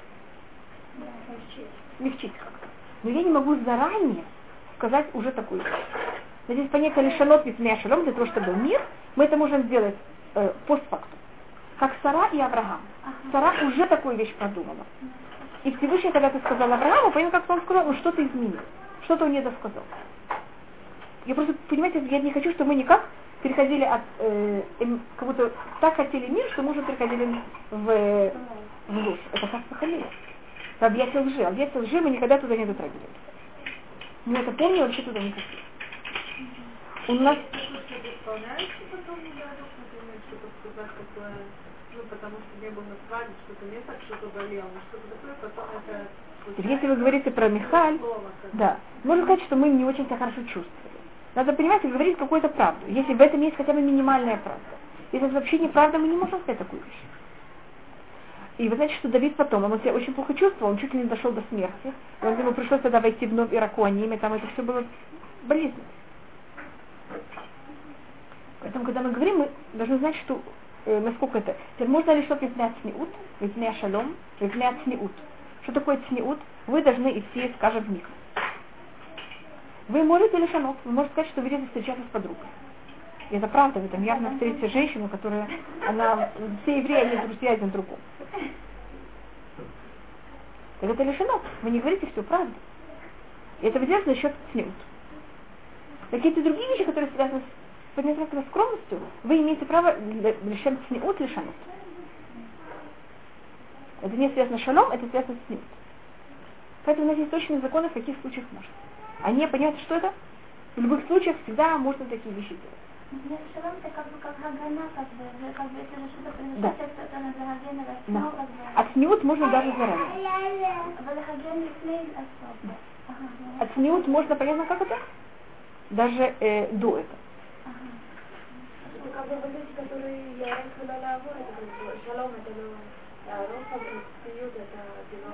Мягчить как-то. Но я не могу заранее сказать уже такую вещь. Но здесь понятие лишанот мипнея шалом, для того, чтобы мир, мы это можем сделать э, постфактум. Как Сара и Авраам. Сара уже такую вещь продумала. И Всевышний, когда ты сказал Аврааму, понял, как он сказал, ну что-то изменил, что-то он не досказал. Я просто, понимаете, я не хочу, чтобы мы никак переходили от, э, как будто так хотели мир, что мы уже переходили в, в ложь. Это как походили. Это объятие лжи. Объятие лжи мы никогда туда не дотрагивались. Мы это помним, вообще туда не хотели. У нас... ну. Если вы говорите про Михаль, да, можно сказать, что мы не очень себя хорошо чувствовали. Надо понимать и говорить какую-то правду. Если в этом есть хотя бы минимальная правда. Если это вообще неправда, мы не можем сказать такую вещь. И вы знаете, что Давид потом, он себя очень плохо чувствовал, он чуть ли не дошел до смерти. Он, ему пришлось тогда войти в вновь Иракуаним, и там это все было болезненно. Поэтому, когда мы говорим, мы должны знать, что э, насколько это. Теперь можно ли что-то изменять цниут, изменять шалом, изменять цниут. Что такое цниут? Вы должны идти, скажем, в микро. Вы можете лишанов, вы можете сказать, что вы встречаться с подругой. И это правда, вы там явно встретите женщину, которая, она, все евреи, они друзья один другому. Так это лишено. Вы не говорите всю правду. И это вы делаете за счет снют. Какие-то другие вещи, которые связаны с поднятием скромностью, вы имеете право лишен снют лишанут. Это не связано с шалом, это связано с снют. Поэтому у нас есть точные законы, в каких случаях можно. А не понять, что это, в любых случаях всегда можно такие вещи делать. Шалом это как бы как гагана, как бы, как бы если же что-то Да. произойдет, то это надо гагена, Да. ну, как бы. От снют можно даже заранее. Валягаген лифней особо. Ага, ну, От снют можно, понятно, как это? Даже э, до этого. ага. Ну,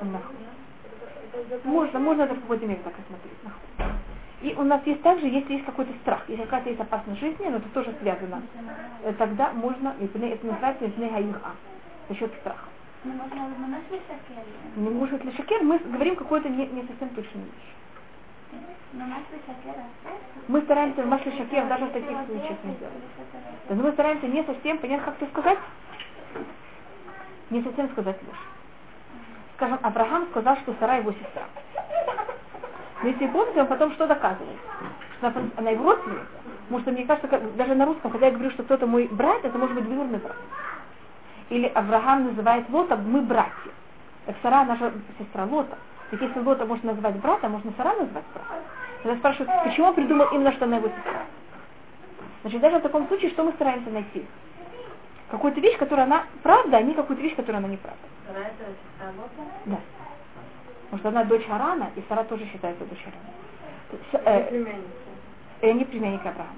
а Да. Можно, можно это в какой-то мере так рассмотреть. И у нас есть также, если есть какой-то страх, если какая-то есть опасность жизни, но это тоже связано, э, тогда можно, это называется за счет страха. Ну, можно выманать высокие. Не может ли шакер, мы говорим какую-то не, не совсем точную вещь. Мы стараемся в масле шакер даже в таких случаях не делать. Но мы стараемся не совсем, понятно, как это сказать? Не совсем сказать ложь. Скажем, Авраам сказал, что Сара его сестра. Но если помните, он потом что доказывает? Что она, его родственница. Потому что мне кажется, как, даже на русском, когда я говорю, что кто-то мой брат, это может быть двоюродный брат. Или Авраам называет Лота, мы братья. Так Сара, же сестра Лота. Так если Лота можно назвать брата, можно Сара назвать братом. Тогда спрашивают, почему он придумал именно, что она его сестра? Значит, даже в таком случае, что мы стараемся найти? Какую-то вещь, которая она правда, а не какую-то вещь, которая она неправда. Да. Потому что она дочь Арана, и Сара тоже считается дочь Арана. Э, племянница. и они племянники Авраама.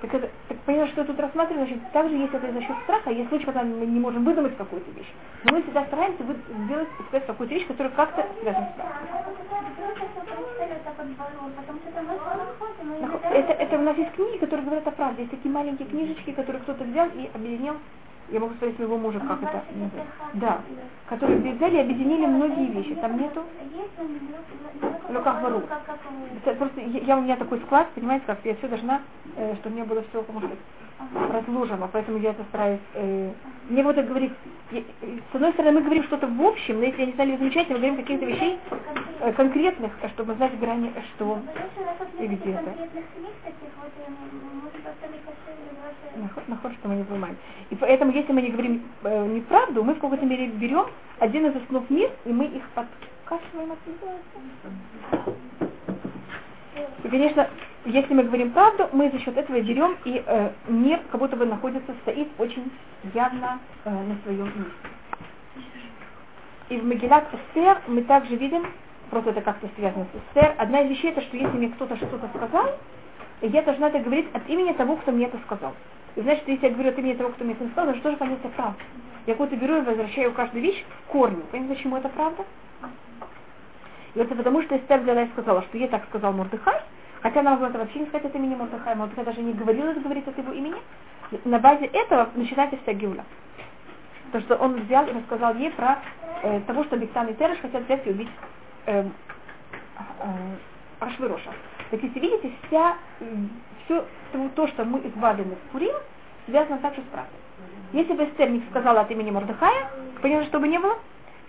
Так, это, так понимаешь, что тут рассматриваем, значит, также есть это за счет страха, есть случаи, когда мы не можем выдумать какую-то вещь. Но мы всегда стараемся вы- сделать, сказать какую-то вещь, которая как-то связана с страхом. Это, это у нас есть книги, которые говорят о правде. Есть такие маленькие книжечки, которые кто-то взял и объединил. Я могу спросить своего мужа, как это называется. Да. Которые взяли и объединили многие вещи. Там нету. Ну, как. Это просто я, у меня такой склад, понимаете, как я все должна, э, чтобы у меня было все, как разложено, поэтому я это стараюсь. Э, мне вот это говорить, я- с одной стороны, мы говорим что-то в общем, но если я не знали замечательно, мы говорим каких-то вещей э, конкретных, чтобы знать грани, что и где это. Наход, наход, что мы не понимаем. И поэтому, если мы не говорим э, неправду, мы в какой-то мере берем один из основ мир, и мы их подкашиваем, называется. И, конечно, если мы говорим правду, мы за счет этого берем, и э, мир как будто бы находится, стоит очень явно э, на своем месте. И в Магилат Эстер мы также видим, просто это как-то связано с Эстер, одна из вещей, это что если мне кто-то что-то сказал, я должна это говорить от имени того, кто мне это сказал. И значит, если я говорю от имени того, кто мне это сказал, значит, тоже понятие правда. Я какую-то беру и возвращаю каждую вещь к корню. Понимаете, почему это правда? И это потому, что Эстер взяла и сказала, что ей так сказал Мордыхай, хотя она могла это вообще не сказать от имени Мордыхая, Мордыхай даже не говорил это говорить от его имени. На базе этого начинается вся геула. То, что он взял и рассказал ей про э, того, что Бектан и Тереш хотят взять и убить э, э, Ашвироша. Так если видите, вся, все то, что мы избавлены в Пурим, связано также с правдой. Если бы Эстер не сказала от имени Мордыхая, понятно, что бы не было,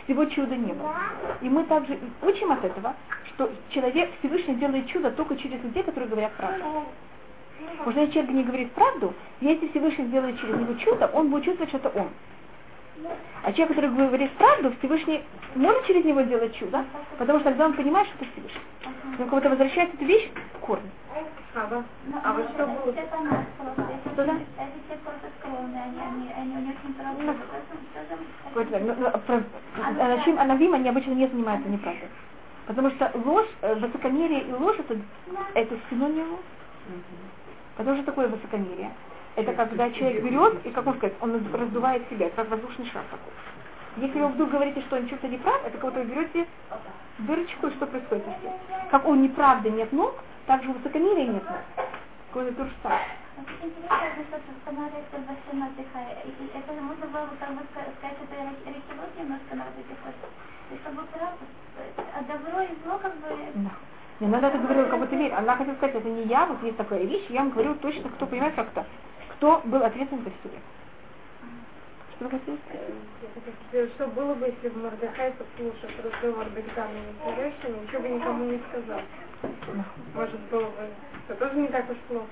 всего чуда не было. И мы также учим от этого, что человек Всевышний делает чудо только через людей, которые говорят правду. Потому что если человек не говорит правду, если Всевышний сделает через него чудо, он будет чувствовать, что это он. А человек, который говорит правду, Всевышний может через него делать чудо, потому что тогда он понимает, что это Всевышний. Но кого-то возвращает эту вещь в корень. А, да? а вот что было? Что да? Анашим Анавим, они обычно не занимаются неправдой. Потому что ложь, э, высокомерие и ложь это, это синонимы. Потому что такое высокомерие? Это когда человек берет и, как можно сказать, он раздувает себя, как воздушный шар такой. Если вы вдруг говорите, что он что-то не прав, это как будто вы берете дырочку, и что происходит с ним. Как у неправды нет ног, так же у высокомерия нет ног. Какой-то то же самое. Это можно было бы как бы сказать, это рекелот немножко надо и чтобы правда, а добро и зло как бы... Не надо это говорить, как будто верь. Она хотела сказать, это не я, вот есть такая вещь, я вам говорю точно, кто понимает как-то, кто был ответственен за все это. Что сказать? Что было бы, если бы Мордыхай, послушав разговор и Царевщины, ничего бы никому не сказал? Может, было бы... Это тоже не так уж плохо.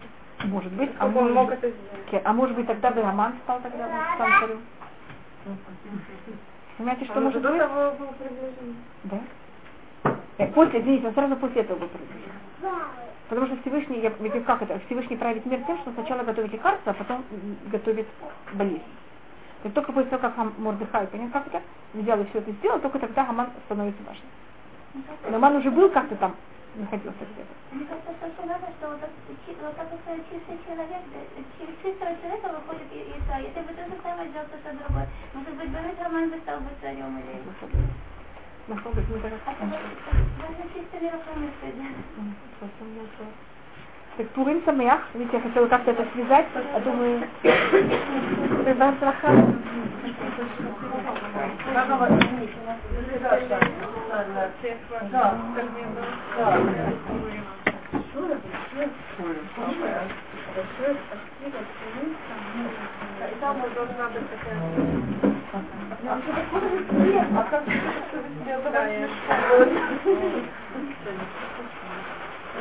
Может быть, а может, он мог это сделать. а может быть тогда бы Роман стал тогда вот, сам царем. Понимаете, что Он может быть? того был приближен. Да. Э, После, извините, он сразу после этого был приближен. Потому что Всевышний, я, ведь как это, Всевышний правит мир тем, что сначала готовит лекарства, а потом готовит болезнь. Есть только после того, как Хам Мордыхай, понял, как это, взял и все это сделал, только тогда Хаман становится важным. Но Хаман уже был как-то там, находился где-то. Мне кажется, что важно, что вот, чи- вот чистый человек, через чистого человека выходит и- Исаия. Если бы то же самое сделал кто-то другой, может быть, Давид Роман бы стал бы царем или... Нашел быть, мы так А то важно чисто миропомыслие, да. Так Пурим Самех, видите, я хотела как-то это связать, а думаю, это страха. И там вот должна быть такая...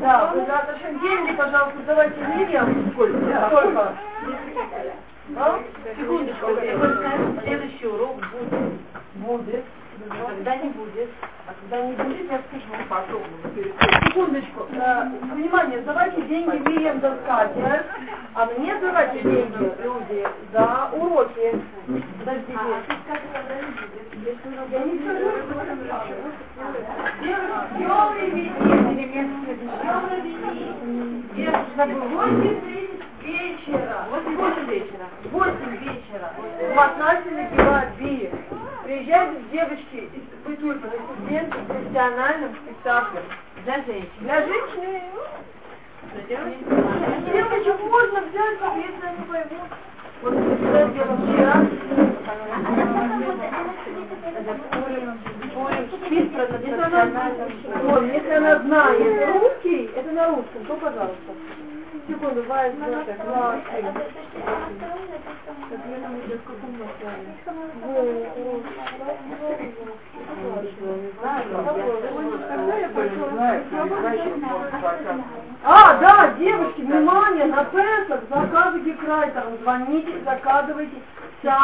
Да, вы за отношения деньги, пожалуйста, давайте Мирьям. Сколько? А? Секундочку, следующий урок будет. Будет. Когда не будет. А когда не будет, я скажу. Потом, Секундочку. Э, внимание, давайте деньги Мирьям за скатерть, а мне давайте деньги, люди, за уроки. Подождите. Я не скажу, Ёлы Девушка, 8 вечера. 8 вечера. 8 вечера. В набивают бии. Приезжают девочки из Бытульпа, студенты с профессиональным спектаклем. Для женщин. Для женщин. Девочек можно взять, если они поймут. Вот мы сюда дело вчера. Спит про профессиональном. Вот, если она знает русский, это на русском, то пожалуйста. Так, два, три. А, да, девочки, внимание, на Песах заказы Гекрайтером, звоните, заказывайте сами.